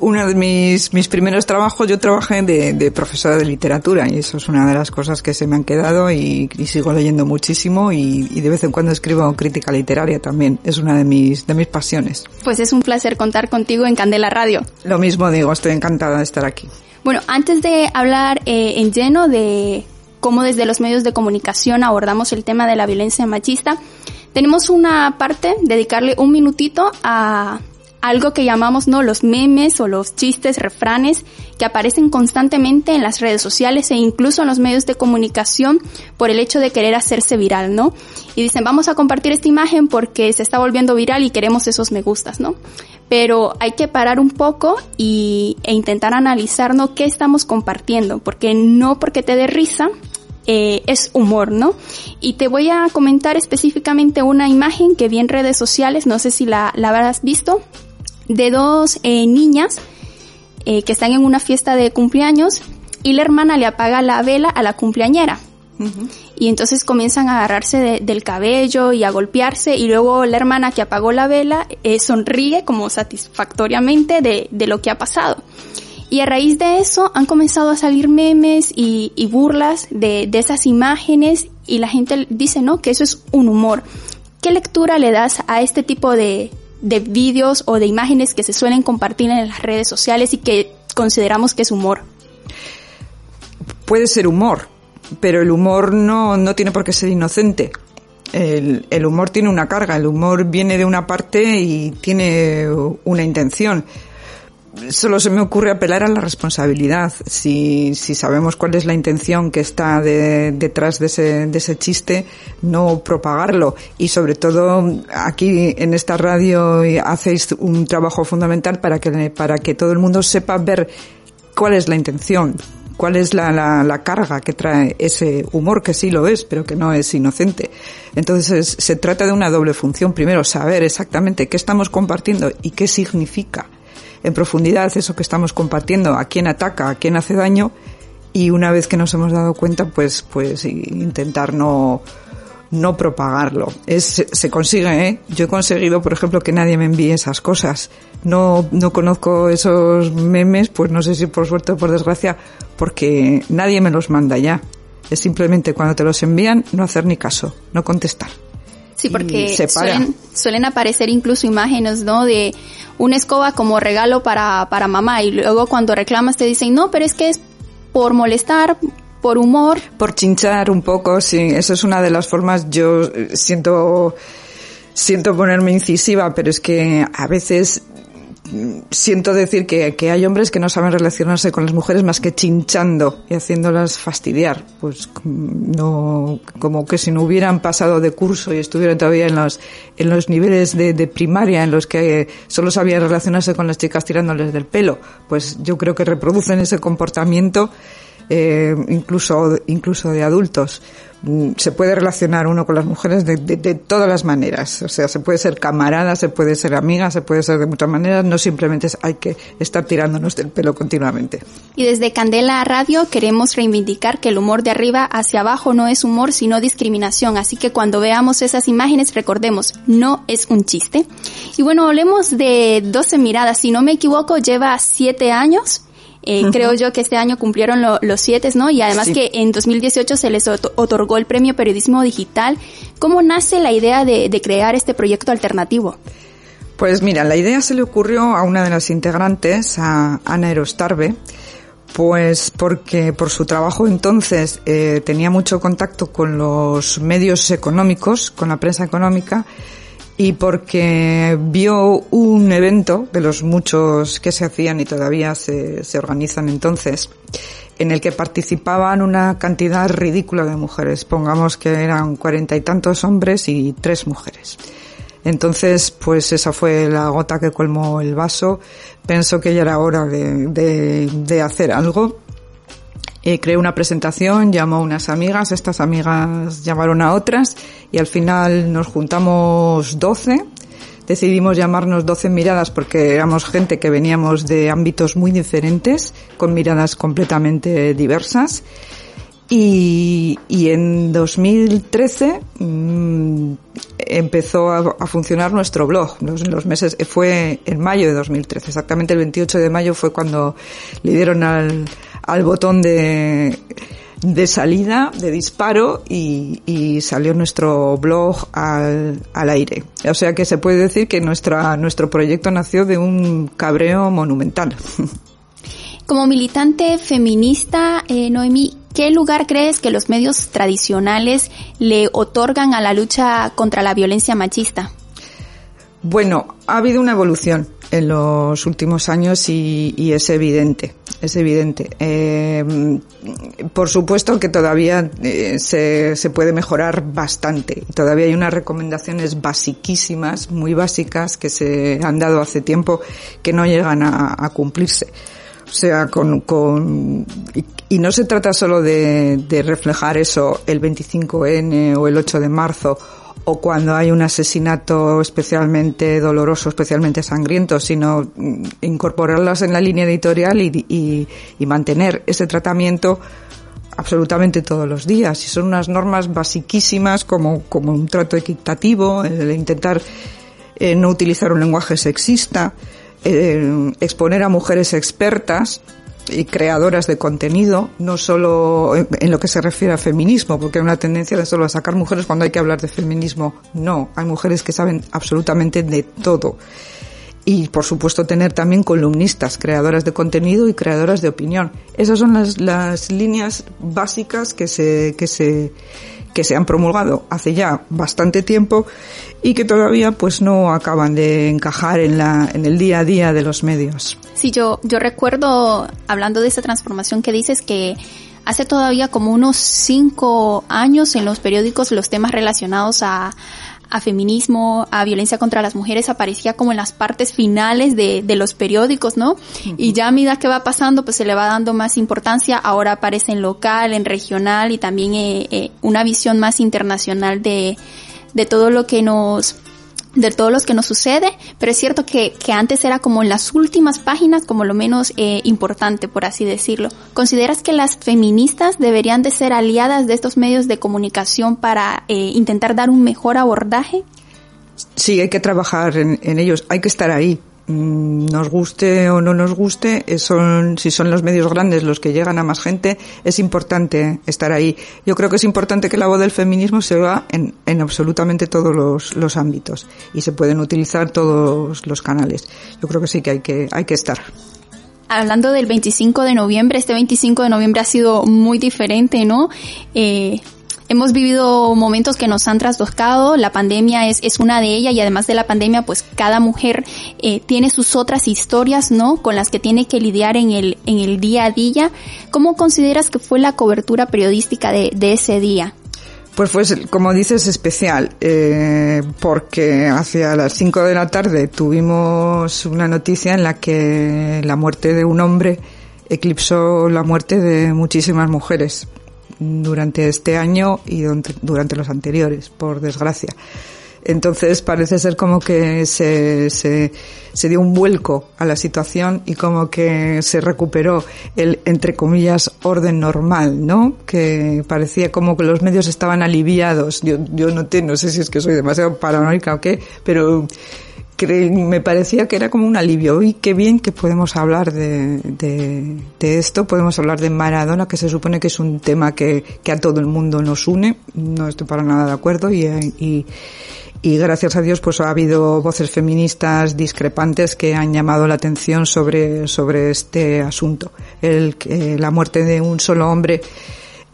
uno de mis, mis primeros trabajos, yo trabajé de, de, profesora de literatura y eso es una de las cosas que se me han quedado y, y sigo leyendo muchísimo y, y, de vez en cuando escribo crítica literaria también. Es una de mis, de mis pasiones. Pues es un placer contar contigo en Candela Radio. Lo mismo digo, estoy encantada de estar aquí. Bueno, antes de hablar eh, en lleno de cómo desde los medios de comunicación abordamos el tema de la violencia machista, tenemos una parte, dedicarle un minutito a algo que llamamos no los memes o los chistes, refranes que aparecen constantemente en las redes sociales e incluso en los medios de comunicación por el hecho de querer hacerse viral, ¿no? Y dicen, vamos a compartir esta imagen porque se está volviendo viral y queremos esos me gustas, ¿no? Pero hay que parar un poco y, e intentar analizar, ¿no? ¿Qué estamos compartiendo? Porque no porque te dé risa, eh, es humor, ¿no? Y te voy a comentar específicamente una imagen que vi en redes sociales, no sé si la, la habrás visto, de dos eh, niñas eh, que están en una fiesta de cumpleaños y la hermana le apaga la vela a la cumpleañera. Y entonces comienzan a agarrarse de, del cabello y a golpearse y luego la hermana que apagó la vela sonríe como satisfactoriamente de, de, lo que ha pasado. Y a raíz de eso han comenzado a salir memes y, burlas de, esas imágenes y la gente dice, ¿no? Que eso es un humor. ¿Qué lectura le das a este tipo de, de vídeos o de imágenes que se suelen compartir en las redes sociales y que consideramos que es humor? Puede ser humor, pero el humor no, no tiene por qué ser inocente. El, humor tiene una carga, el humor viene de una parte y tiene una intención solo se me ocurre apelar a la responsabilidad. Si, sabemos cuál es la intención que está de, detrás de ese, de ese chiste, no propagarlo. Y sobre todo, aquí en esta radio hacéis un trabajo fundamental para que, para que todo el mundo sepa ver cuál es la intención, cuál es la, carga que trae ese humor, que sí lo es, pero que no es inocente. Entonces se trata de una doble función. Primero, saber exactamente qué estamos compartiendo y qué significa en profundidad eso que estamos compartiendo, a quién ataca, a quién hace daño, y una vez que nos hemos dado cuenta, pues, pues intentar no, no propagarlo. Es, se consigue, ¿eh? Yo he conseguido, por ejemplo, que nadie me envíe esas cosas. No, no conozco esos memes, pues no sé si por suerte o por desgracia, porque nadie me los manda ya. Es simplemente cuando te los envían, no hacer ni caso, no contestar. Sí, porque suelen, suelen, aparecer incluso imágenes, ¿no? De una escoba como regalo para, para mamá y luego cuando reclamas te dicen, no, pero es que es por molestar, por humor. Por chinchar un poco, sí. Eso es una de las formas, yo siento, siento ponerme incisiva, pero es que a veces siento decir que, que, hay hombres que no saben relacionarse con las mujeres más que chinchando y haciéndolas fastidiar. Pues no, como que si no hubieran pasado de curso y estuvieran todavía en los, en los niveles de, de primaria en los que solo sabían relacionarse con las chicas tirándoles del pelo. Pues yo creo que reproducen ese comportamiento eh, incluso, incluso de adultos. Mm, se puede relacionar uno con las mujeres de, todas las maneras. O sea, se puede ser camarada, se puede ser amiga, se puede ser de muchas maneras. No simplemente hay que estar tirándonos del pelo continuamente. Y desde Candela Radio queremos reivindicar que el humor de arriba hacia abajo no es humor, sino discriminación. Así que cuando veamos esas imágenes, recordemos, no es un chiste. Y bueno, hablemos de 12 miradas. Si no me equivoco, lleva siete años eh, uh -huh. Creo yo que este año cumplieron lo, los siete, ¿no? Y además sí. que en 2018 se les otorgó el premio Periodismo Digital. ¿Cómo nace la idea de, de crear este proyecto alternativo? Pues mira, la idea se le ocurrió a una de las integrantes, a Ana Erostarbe, pues porque por su trabajo entonces eh, tenía mucho contacto con los medios económicos, con la prensa económica, y porque vio un evento de los muchos que se hacían y todavía se, se organizan entonces, en el que participaban una cantidad ridícula de mujeres. Pongamos que eran cuarenta y tantos hombres y tres mujeres. Entonces, pues esa fue la gota que colmó el vaso. Pensó que ya era hora de, de, de hacer algo. Eh, creé una presentación, llamó a unas amigas, estas amigas llamaron a otras y al final nos juntamos 12. Decidimos llamarnos 12 miradas porque éramos gente que veníamos de ámbitos muy diferentes, con miradas completamente diversas. Y, y en 2013 mmm, empezó a, a, funcionar nuestro blog. Los, meses fue en mayo de 2013, exactamente el 28 de mayo fue cuando le dieron al, al botón de, de salida, de disparo y, y salió nuestro blog al, al, aire. O sea que se puede decir que nuestra, nuestro proyecto nació de un cabreo monumental. Como militante feminista, eh, Noemí, ¿qué lugar crees que los medios tradicionales le otorgan a la lucha contra la violencia machista? Bueno, ha habido una evolución en los últimos años y, es evidente, es evidente. Eh, por supuesto que todavía eh, se, se, puede mejorar bastante. Todavía hay unas recomendaciones basiquísimas, muy básicas, que se han dado hace tiempo que no llegan a cumplirse. O sea, con, con y, no se trata solo de, de reflejar eso el 25N o el 8 de marzo o cuando hay un asesinato especialmente doloroso, especialmente sangriento, sino incorporarlas en la línea editorial y, y, y mantener ese tratamiento absolutamente todos los días. Y son unas normas basiquísimas como, como un trato equitativo, el intentar eh, no utilizar un lenguaje sexista, eh, exponer a mujeres expertas y creadoras de contenido, no solo en, lo que se refiere a feminismo, porque hay una tendencia de solo sacar mujeres cuando hay que hablar de feminismo. No, hay mujeres que saben absolutamente de todo. Y por supuesto tener también columnistas, creadoras de contenido y creadoras de opinión. Esas son las, las líneas básicas que se, que se, que se han promulgado hace ya bastante tiempo y que todavía pues no acaban de encajar en la en el día a día de los medios. Sí, yo yo recuerdo hablando de esa transformación que dices que hace todavía como unos cinco años en los periódicos los temas relacionados a a feminismo, a violencia contra las mujeres aparecía como en las partes finales de, de los periódicos, ¿no? Uh -huh. Y ya a medida que va pasando, pues se le va dando más importancia. Ahora aparece en local, en regional y también eh, eh, una visión más internacional de, de todo lo que nos de todo lo que nos sucede, pero es cierto que, que antes era como en las últimas páginas como lo menos eh, importante, por así decirlo. ¿Consideras que las feministas deberían de ser aliadas de estos medios de comunicación para eh, intentar dar un mejor abordaje? Sí, hay que trabajar en, en ellos, hay que estar ahí, nos guste o no nos guste, son, si son los medios grandes los que llegan a más gente, es importante estar ahí. Yo creo que es importante que la voz del feminismo se oiga en, en absolutamente todos los, los ámbitos y se pueden utilizar todos los canales. Yo creo que sí que hay que, hay que estar hablando del 25 de noviembre, este 25 de noviembre ha sido muy diferente, ¿no? Eh, hemos vivido momentos que nos han trastocado, la pandemia es, es una de ellas y además de la pandemia, pues cada mujer eh, tiene sus otras historias, ¿no? Con las que tiene que lidiar en el, en el día a día. ¿Cómo consideras que fue la cobertura periodística de, de ese día? Pues fue, como dices, especial, eh, porque hacia las 5 de la tarde tuvimos una noticia en la que la muerte de un hombre eclipsó la muerte de muchísimas mujeres durante este año y durante los anteriores, por desgracia. Entonces parece ser como que se, se, se, dio un vuelco a la situación y como que se recuperó el, entre comillas, orden normal, ¿no? Que parecía como que los medios estaban aliviados. Yo, yo noté, no sé si es que soy demasiado paranoica o qué, pero me parecía que era como un alivio. Y qué bien que podemos hablar de, de, esto, podemos hablar de Maradona, que se supone que es un tema que, que a todo el mundo nos une. No estoy para nada de acuerdo y, y gracias a Dios pues ha habido voces feministas discrepantes que han llamado la atención sobre, sobre este asunto. El, que la muerte de un solo hombre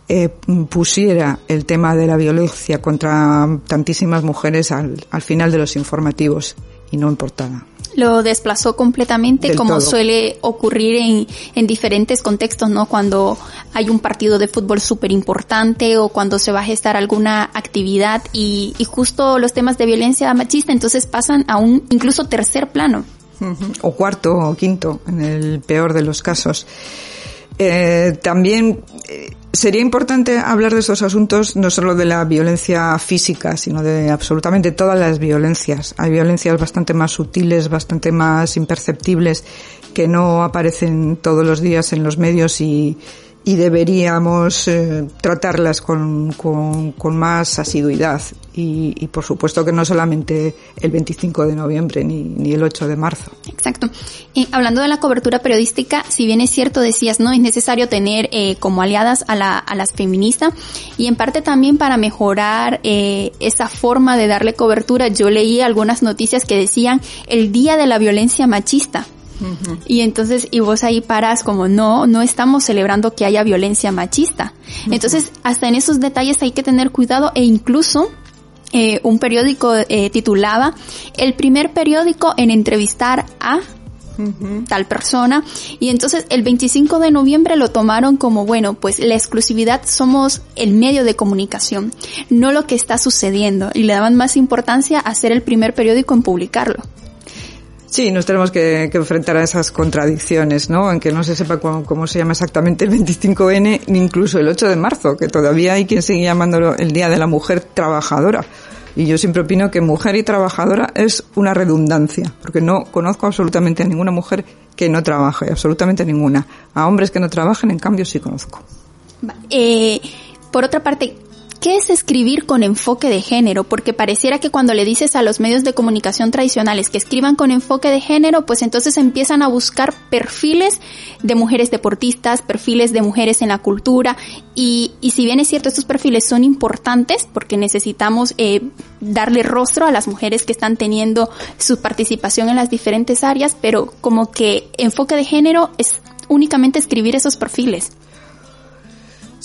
eh, pusiera el tema de la violencia contra tantísimas mujeres al, al final de los informativos y no en portada lo desplazó completamente Del como todo. suele ocurrir en, en diferentes contextos, ¿no? Cuando hay un partido de fútbol súper importante o cuando se va a gestar alguna actividad y, y justo los temas de violencia machista entonces pasan a un incluso tercer plano. O cuarto o quinto en el peor de los casos. Eh, también eh, sería importante hablar de estos asuntos no solo de la violencia física, sino de absolutamente todas las violencias. Hay violencias bastante más sutiles, bastante más imperceptibles, que no aparecen todos los días en los medios y, y deberíamos eh, tratarlas con, con, más asiduidad. Y, y por supuesto que no solamente el 25 de noviembre ni, ni el 8 de marzo. Exacto. Y hablando de la cobertura periodística, si bien es cierto, decías, no es necesario tener eh, como aliadas a, la, a las feministas y en parte también para mejorar eh, esa forma de darle cobertura, yo leí algunas noticias que decían el día de la violencia machista. Y entonces, y vos ahí paras como, no, no estamos celebrando que haya violencia machista. Entonces, hasta en esos detalles hay que tener cuidado e incluso eh, un periódico eh, titulaba el primer periódico en entrevistar a tal persona y entonces el 25 de noviembre lo tomaron como bueno pues la exclusividad somos el medio de comunicación no lo que está sucediendo y le daban más importancia a ser el primer periódico en publicarlo Sí, nos tenemos que, que enfrentar a esas contradicciones, ¿no? Aunque no se sepa cómo, cómo se llama exactamente el 25N, ni incluso el 8 de marzo, que todavía hay quien sigue llamándolo el Día de la Mujer Trabajadora. Y yo siempre opino que mujer y trabajadora es una redundancia, porque no conozco absolutamente a ninguna mujer que no trabaje, absolutamente ninguna. A hombres que no trabajen, en cambio, sí conozco. Eh, por otra parte, ¿qué es escribir con enfoque de género? Porque pareciera que cuando le dices a los medios de comunicación tradicionales que escriban con enfoque de género, pues entonces empiezan a buscar perfiles de mujeres deportistas, perfiles de mujeres en la cultura, y, y si bien es cierto, estos perfiles son importantes porque necesitamos eh, darle rostro a las mujeres que están teniendo su participación en las diferentes áreas, pero como que enfoque de género es únicamente escribir esos perfiles.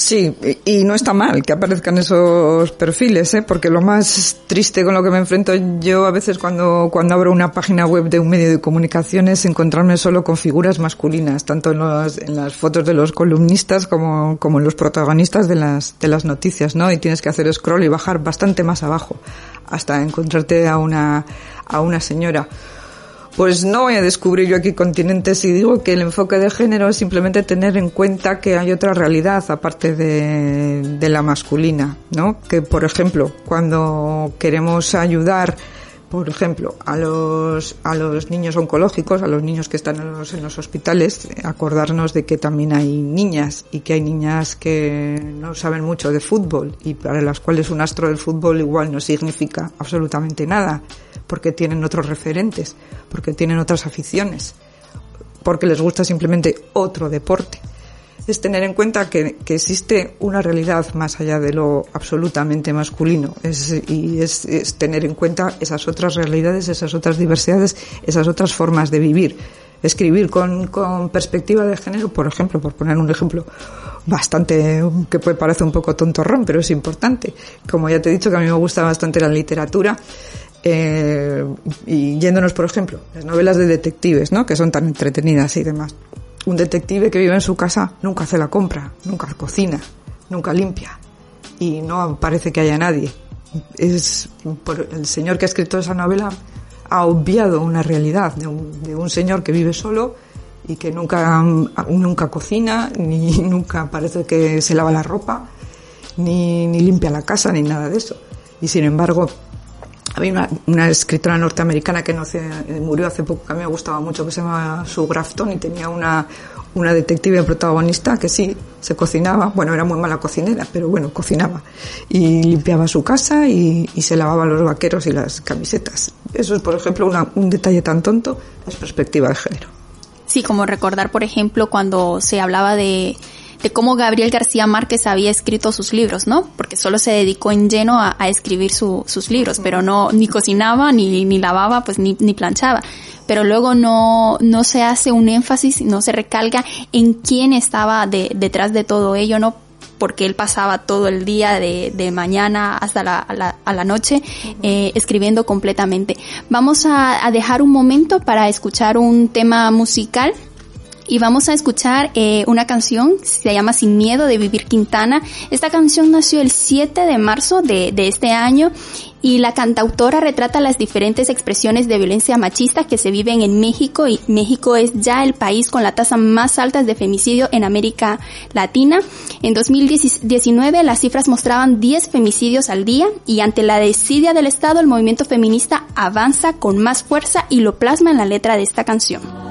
Sí, y, no está mal que aparezcan esos perfiles, ¿eh? porque lo más triste con lo que me enfrento yo a veces cuando, cuando abro una página web de un medio de comunicación es encontrarme solo con figuras masculinas, tanto en, los, en las fotos de los columnistas como, como en los protagonistas de las, de las noticias, ¿no? Y tienes que hacer scroll y bajar bastante más abajo hasta encontrarte a una, a una señora. Pues no voy a descubrir yo aquí continentes y digo que el enfoque de género es simplemente tener en cuenta que hay otra realidad aparte de, de la masculina, ¿no? Que por ejemplo, cuando queremos ayudar por ejemplo, a los, a los niños oncológicos, a los niños que están en los, en los hospitales, acordarnos de que también hay niñas y que hay niñas que no saben mucho de fútbol y para las cuales un astro del fútbol igual no significa absolutamente nada, porque tienen otros referentes, porque tienen otras aficiones, porque les gusta simplemente otro deporte es tener en cuenta que, existe una realidad más allá de lo absolutamente masculino y es, tener en cuenta esas otras realidades, esas otras diversidades, esas otras formas de vivir. Escribir con, con perspectiva de género, por ejemplo, por poner un ejemplo bastante que puede parecer un poco tontorrón, pero es importante. Como ya te he dicho que a mí me gusta bastante la literatura, eh, y yéndonos, por ejemplo, las novelas de detectives, ¿no? Que son tan entretenidas y demás un detective que vive en su casa nunca hace la compra, nunca cocina, nunca limpia y no parece que haya nadie. Es por el señor que ha escrito esa novela ha obviado una realidad de un, de un señor que vive solo y que nunca nunca cocina ni nunca parece que se lava la ropa ni, ni limpia la casa ni nada de eso. Y sin embargo había una, una, escritora norteamericana que no hace, murió hace poco, que a mí me gustaba mucho, que se llamaba Sue Grafton y tenía una, una detective protagonista que sí, se cocinaba, bueno, era muy mala cocinera, pero bueno, cocinaba. Y limpiaba su casa y, y se lavaba los vaqueros y las camisetas. Eso es, por ejemplo, una, un detalle tan tonto, es perspectiva de género. Sí, como recordar, por ejemplo, cuando se hablaba de de cómo Gabriel García Márquez había escrito sus libros, ¿no? Porque solo se dedicó en lleno a, escribir sus libros, pero no, ni cocinaba, ni, ni lavaba, pues ni, ni planchaba pero luego no, no se hace un énfasis, no se recalca en quién estaba detrás de todo ello, ¿no? porque él pasaba todo el día de, de mañana hasta la, a, la, noche eh, escribiendo completamente. Vamos a, a dejar un momento para escuchar un tema musical y vamos a escuchar eh, una canción, se llama Sin Miedo de Vivir Quintana. Esta canción nació el 7 de marzo de, de este año y la cantautora retrata las diferentes expresiones de violencia machista que se viven en México y México es ya el país con la tasa más alta de femicidio en América Latina. En 2019 las cifras mostraban 10 femicidios al día y ante la desidia del Estado el movimiento feminista avanza con más fuerza y lo plasma en la letra de esta canción.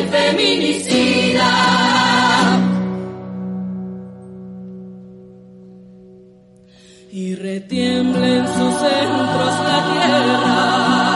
el feminicida. Y retiembla en sus centros la tierra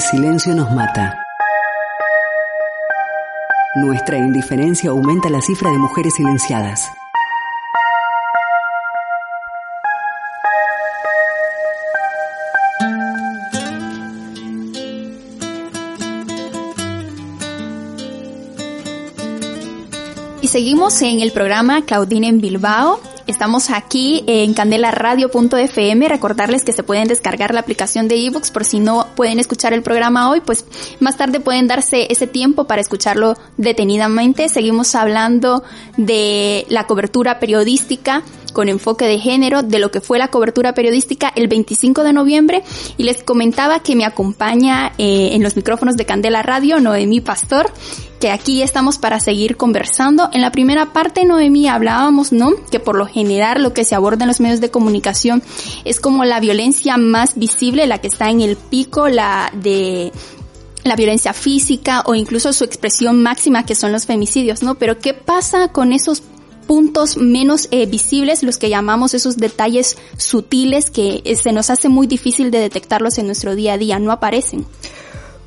Silencio nos mata. Nuestra indiferencia aumenta la cifra de mujeres silenciadas. seguimos en el programa Claudine en Bilbao. Estamos aquí en candelaradio.fm. Recordarles que se pueden descargar la aplicación de ebooks por si no pueden escuchar el programa hoy, pues más tarde pueden darse ese tiempo para escucharlo detenidamente. Seguimos hablando de la cobertura periodística con enfoque de género de lo que fue la cobertura periodística el 25 de noviembre y les comentaba que me acompaña eh, en los micrófonos de Candela Radio Noemí Pastor que aquí estamos para seguir conversando. En la primera parte, Noemí, hablábamos, ¿no? Que por lo general lo que se aborda en los medios de comunicación es como la violencia más visible, la que está en el pico, la de la violencia física o incluso su expresión máxima que son los femicidios, ¿no? Pero ¿qué pasa con esos puntos menos eh, visibles, los que llamamos esos detalles sutiles que eh, se nos hace muy difícil de detectarlos en nuestro día a día, no aparecen?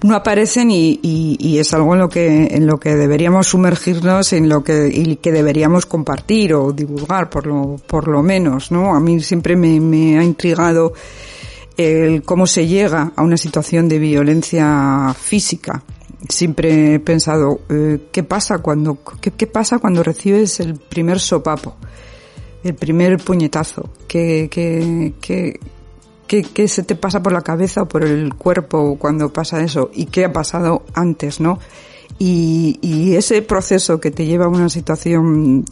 no aparecen y, es algo en lo que en lo que deberíamos sumergirnos en lo que y que deberíamos compartir o divulgar por lo por lo menos no a mí siempre me, me ha intrigado el cómo se llega a una situación de violencia física siempre he pensado eh, qué pasa cuando qué, qué pasa cuando recibes el primer sopapo el primer puñetazo. Que, que, que, qué, se te pasa por la cabeza o por el cuerpo cuando pasa eso y qué ha pasado antes, ¿no? Y, y ese proceso que te lleva a una situación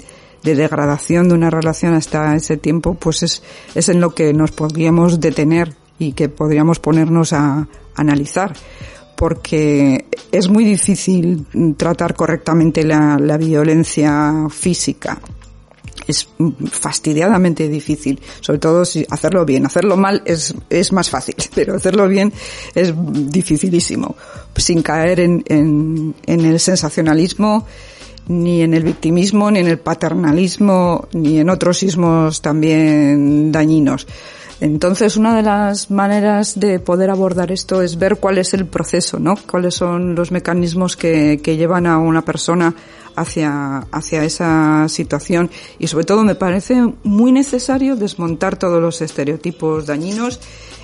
de degradación de una relación hasta ese tiempo, pues es, es en lo que nos podríamos detener y que podríamos ponernos a analizar. Porque es muy difícil tratar correctamente la, la violencia física es fastidiadamente difícil, sobre todo si hacerlo bien. Hacerlo mal es, es más fácil, pero hacerlo bien es dificilísimo, sin caer en, en, en el sensacionalismo, ni en el victimismo, ni en el paternalismo, ni en otros ismos también dañinos. Entonces, una de las maneras de poder abordar esto es ver cuál es el proceso, ¿no? Cuáles son los mecanismos que, llevan a una persona hacia, hacia esa situación y sobre todo me parece muy necesario desmontar todos los estereotipos dañinos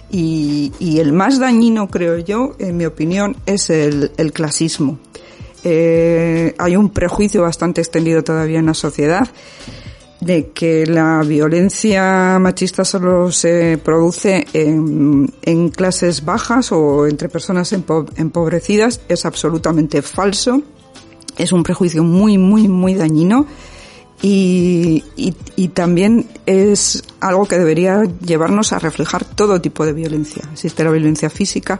y, y el más dañino creo yo, en mi opinión, es el, el clasismo. Eh, hay un prejuicio bastante extendido todavía en la sociedad de que la violencia machista solo se produce en, en clases bajas o entre personas empobrecidas es absolutamente falso es un prejuicio muy, muy, muy dañino y, y, también es algo que debería llevarnos a reflejar todo tipo de violencia. Existe la violencia física,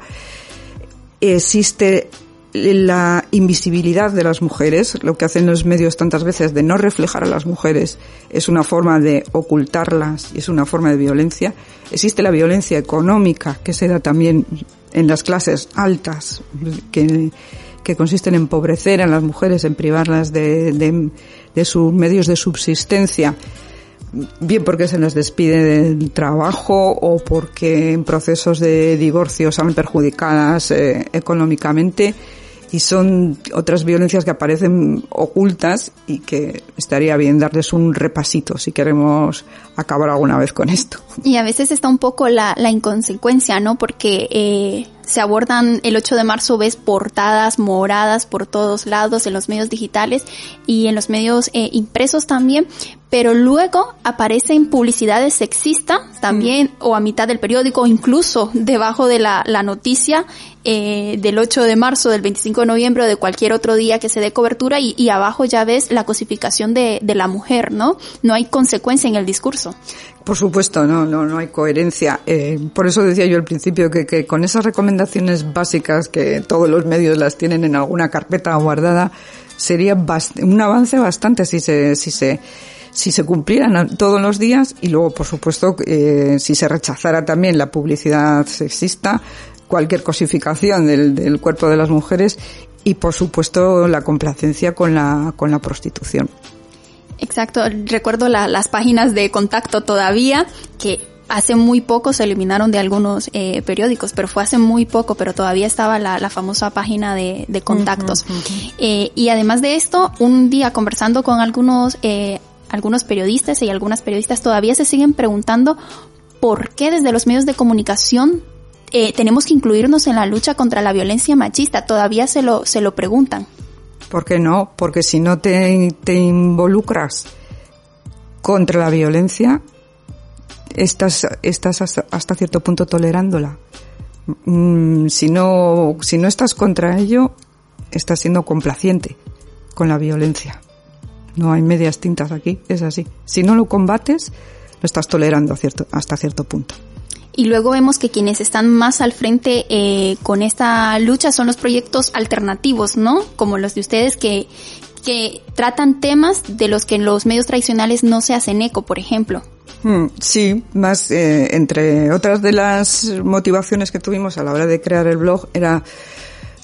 existe la invisibilidad de las mujeres, lo que hacen los medios tantas veces de no reflejar a las mujeres es una forma de ocultarlas y es una forma de violencia. Existe la violencia económica que se da también en las clases altas, que que consiste en empobrecer a las mujeres, en privarlas de, de, sus medios de subsistencia, bien porque se les despide del trabajo o porque en procesos de divorcio salen perjudicadas eh, económicamente y son otras violencias que aparecen ocultas y que estaría bien darles un repasito si queremos acabar alguna vez con esto. Y a veces está un poco la, la inconsecuencia, ¿no? Porque eh, se abordan el 8 de marzo, ves portadas moradas por todos lados en los medios digitales y en los medios eh, impresos también, pero luego aparecen publicidades sexistas también o a mitad del periódico incluso debajo de la, la noticia eh, del 8 de marzo, del 25 de noviembre o de cualquier otro día que se dé cobertura y, y abajo ya ves la cosificación de, de la mujer, ¿no? No hay consecuencia en el discurso. Por supuesto, no, no, no hay coherencia. Eh, por eso decía yo al principio que, que, con esas recomendaciones básicas que todos los medios las tienen en alguna carpeta guardada, sería un avance bastante si se, si se, si se cumplieran todos los días y luego, por supuesto, eh, si se rechazara también la publicidad sexista, cualquier cosificación del, del cuerpo de las mujeres y, por supuesto, la complacencia con la, con la prostitución. Exacto, recuerdo la, las páginas de contacto todavía que hace muy poco se eliminaron de algunos eh, periódicos, pero fue hace muy poco, pero todavía estaba la, la famosa página de, de contactos. Eh, y además de esto, un día conversando con algunos, eh, algunos periodistas y algunas periodistas todavía se siguen preguntando por qué desde los medios de comunicación eh, tenemos que incluirnos en la lucha contra la violencia machista. Todavía se lo, se lo preguntan. ¿Por qué no? Porque si no te, te involucras contra la violencia, estás, estás hasta, cierto punto tolerándola. Mm, si no, si no estás contra ello, estás siendo complaciente con la violencia. No hay medias tintas aquí, es así. Si no lo combates, lo estás tolerando a cierto, hasta cierto punto. Y luego vemos que quienes están más al frente eh, con esta lucha son los proyectos alternativos, ¿no? Como los de ustedes que, que tratan temas de los que en los medios tradicionales no se hacen eco, por ejemplo. Mm, Sí, más eh, entre otras de las motivaciones que tuvimos a la hora de crear el blog era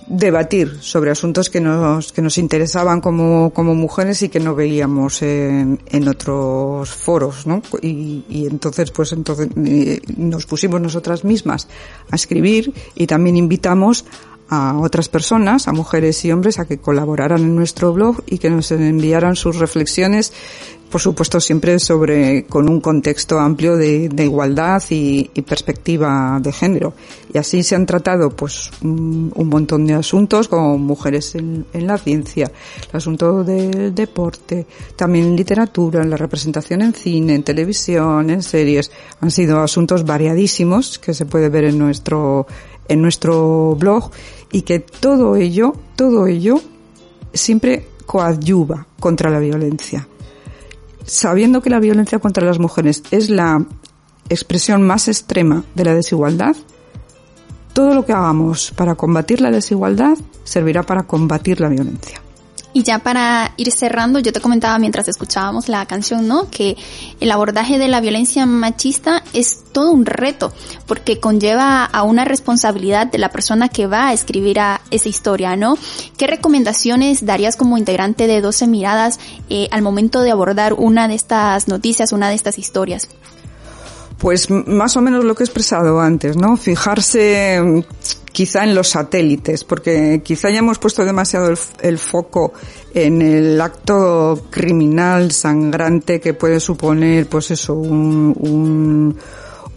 debatir sobre asuntos que nos, que nos interesaban como, como mujeres y que no veíamos en, en otros foros, ¿no? Y, entonces, pues entonces eh, nos pusimos nosotras mismas a escribir y también invitamos a otras personas, a mujeres y hombres, a que colaboraran en nuestro blog y que nos enviaran sus reflexiones, por supuesto siempre sobre, con un contexto amplio de, de igualdad y, perspectiva de género. Y así se han tratado, pues, un, un montón de asuntos, como mujeres en, en, la ciencia, el asunto del deporte, también en literatura, en la representación en cine, en televisión, en series. Han sido asuntos variadísimos que se puede ver en nuestro, en nuestro blog y que todo ello, todo ello siempre coadyuva contra la violencia. Sabiendo que la violencia contra las mujeres es la expresión más extrema de la desigualdad, todo lo que hagamos para combatir la desigualdad servirá para combatir la violencia. Y ya para ir cerrando, yo te comentaba mientras escuchábamos la canción, ¿no? Que el abordaje de la violencia machista es todo un reto, porque conlleva a una responsabilidad de la persona que va a escribir a esa historia, ¿no? ¿Qué recomendaciones darías como integrante de 12 miradas eh, al momento de abordar una de estas noticias, una de estas historias? Pues más o menos lo que he expresado antes, ¿no? Fijarse quizá en los satélites, porque quizá ya hemos puesto demasiado el, foco en el acto criminal sangrante que puede suponer, pues eso, un, un,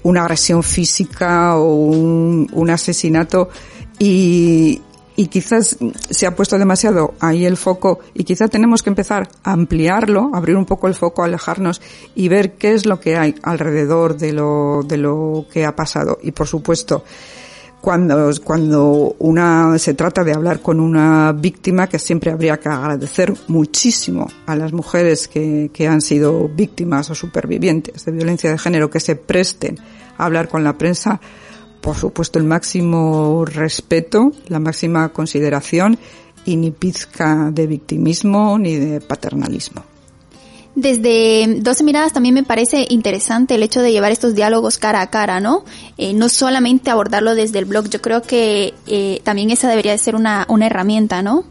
una agresión física o un, un asesinato y, y quizás se ha puesto demasiado ahí el foco y quizá tenemos que empezar a ampliarlo, abrir un poco el foco, alejarnos y ver qué es lo que hay alrededor de lo, de lo que ha pasado. Y por supuesto, cuando, cuando una, se trata de hablar con una víctima, que siempre habría que agradecer muchísimo a las mujeres que, que han sido víctimas o supervivientes de violencia de género que se presten a hablar con la prensa, por supuesto el máximo respeto, la máxima consideración y ni pizca de victimismo ni de paternalismo. Desde 12 miradas también me parece interesante el hecho de llevar estos diálogos cara a cara, ¿no? Eh, no solamente abordarlo desde el blog, yo creo que eh, también esa debería de ser una, una herramienta, ¿no?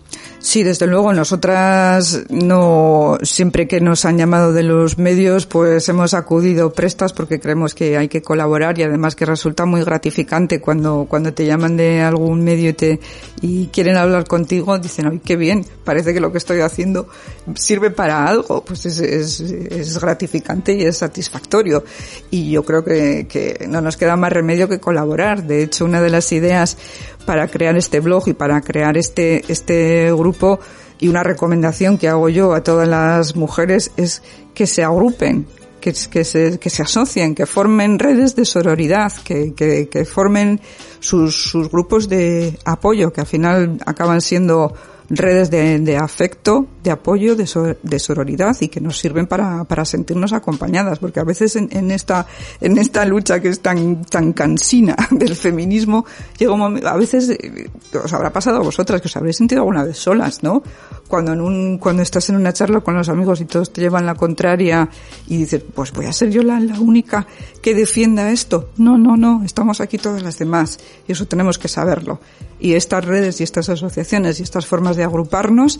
Sí, desde luego, nosotras no, siempre que nos han llamado de los medios, pues hemos acudido prestas porque creemos que hay que colaborar y además que resulta muy gratificante cuando, cuando te llaman de algún medio y te, y quieren hablar contigo, dicen, ay, qué bien, parece que lo que estoy haciendo sirve para algo, pues es, es, es gratificante y es satisfactorio. Y yo creo que, que no nos queda más remedio que colaborar. De hecho, una de las ideas para crear este blog y para crear este, este grupo. Y una recomendación que hago yo a todas las mujeres es que se agrupen, que, que, se, que se asocien, que formen redes de sororidad, que, que, que formen sus, sus grupos de apoyo, que al final acaban siendo redes de, de, afecto, de apoyo, de, so, de, sororidad y que nos sirven para, para sentirnos acompañadas, porque a veces en, en, esta, en esta lucha que es tan, tan cansina del feminismo, llega un momento, a veces eh, os habrá pasado a vosotras que os habréis sentido alguna vez solas, ¿no? Cuando en un, cuando estás en una charla con los amigos y todos te llevan la contraria y dices, pues voy a ser yo la, la única que defienda esto. No, no, no, estamos aquí todas las demás y eso tenemos que saberlo. Y estas redes y estas asociaciones y estas formas de agruparnos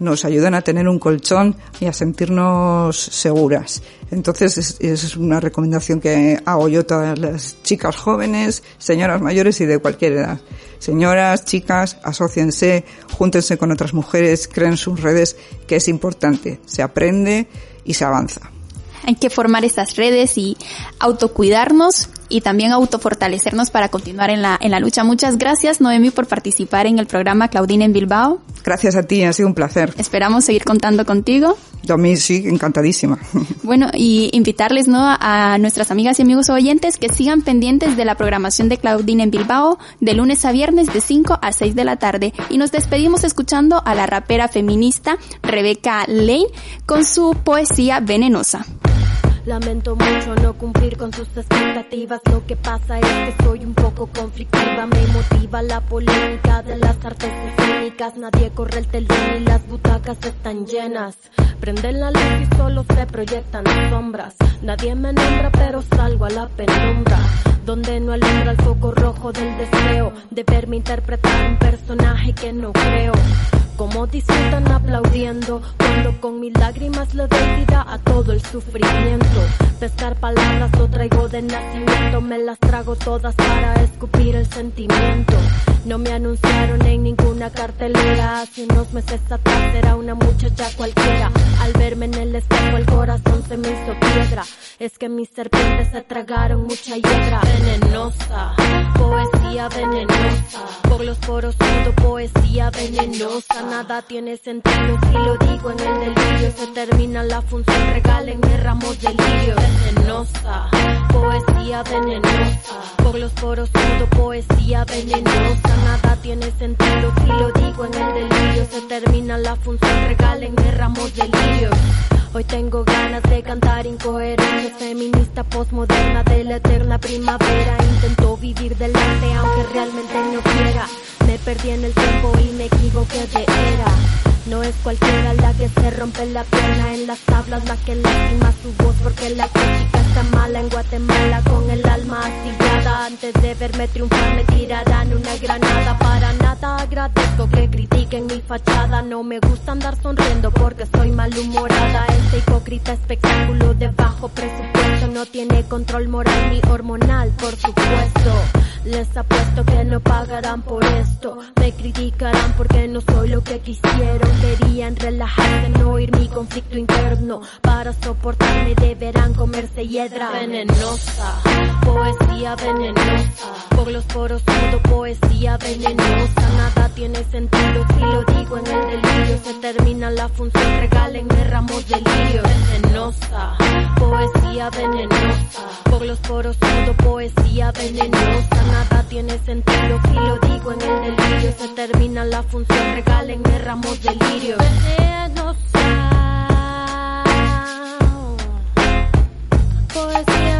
nos ayudan a tener un colchón y a sentirnos seguras. Entonces es, es, una recomendación que hago yo a todas las chicas jóvenes, señoras mayores y de cualquier edad. Señoras, chicas, asóciense, júntense con otras mujeres, creen sus redes, que es importante. Se aprende y se avanza. Hay que formar estas redes y autocuidarnos y también autofortalecernos para continuar en la, en la lucha. Muchas gracias, Noemi, por participar en el programa Claudine en Bilbao. Gracias a ti, ha sido un placer. Esperamos seguir contando contigo. A mí sí, encantadísima. Bueno, y invitarles ¿no? a nuestras amigas y amigos oyentes que sigan pendientes de la programación de Claudine en Bilbao de lunes a viernes de 5 a 6 de la tarde. Y nos despedimos escuchando a la rapera feminista Rebeca Lane con su poesía venenosa. Lamento mucho no cumplir con sus expectativas. Lo que pasa es que soy un poco conflictiva. Me motiva la polémica de las artes escénicas. Nadie corre el telón y las butacas están llenas. Prenden la luz y solo se proyectan sombras. Nadie me nombra, pero salgo a la penumbra. Donde no alumbra el foco rojo del deseo de verme interpretar un personaje que no creo. Como disfrutan aplaudiendo cuando con mis lágrimas le doy vida a todo el sufrimiento. Pescar palabras lo traigo de nacimiento, me las trago todas para escupir el sentimiento. No me anunciaron en ninguna cartelera, hace unos meses atrás era una muchacha cualquiera. Al verme en el espejo el corazón se me hizo piedra. Es que mis serpientes se tragaron mucha hiedra venenosa, poesía venenosa. Por los poros siento poesía venenosa. Nada tiene sentido si lo digo en el delirio. Se termina la función, regálenme ramos de lirio. Venenosa, poesía venenosa. Por los poros siento poesía venenosa. Nada tiene sentido si lo digo en el delirio. Se termina la función, regálenme ramos de lirio. Hoy tengo ganas de cantar incoherencia feminista postmoderna de la eterna primavera. Intento vivir del arte aunque realmente no quiera. Me perdí en el tiempo y me equivoqué de era. No es cualquiera la que se rompe la pierna en las tablas, la que lastima su voz porque la crítica está mala en Guatemala con el alma astillada. Antes de verme triunfar me tirarán una granada. Para nada agradezco que critiquen mi fachada. No me gusta andar sonriendo porque soy malhumorada. Este hipócrita espectáculo de bajo presupuesto no tiene control moral ni hormonal, por supuesto. Les apuesto que no pagarán por esto. Me criticarán porque no soy lo que quisieron. Querían relajarse, no oír mi conflicto interno. Para soportarme deberán comerse hiedra venenosa. Poesía venenosa. Por los poros siento poesía venenosa. Nada tiene sentido si lo digo en el delirio. Se termina la función, regálenme ramos de lirio. Venenosa. Poesía venenosa. Por los poros siento poesía venenosa. Tiene sentido si lo digo en el delirio. Se termina la función, regálenme ramos de lirio. Venenosa. Poesía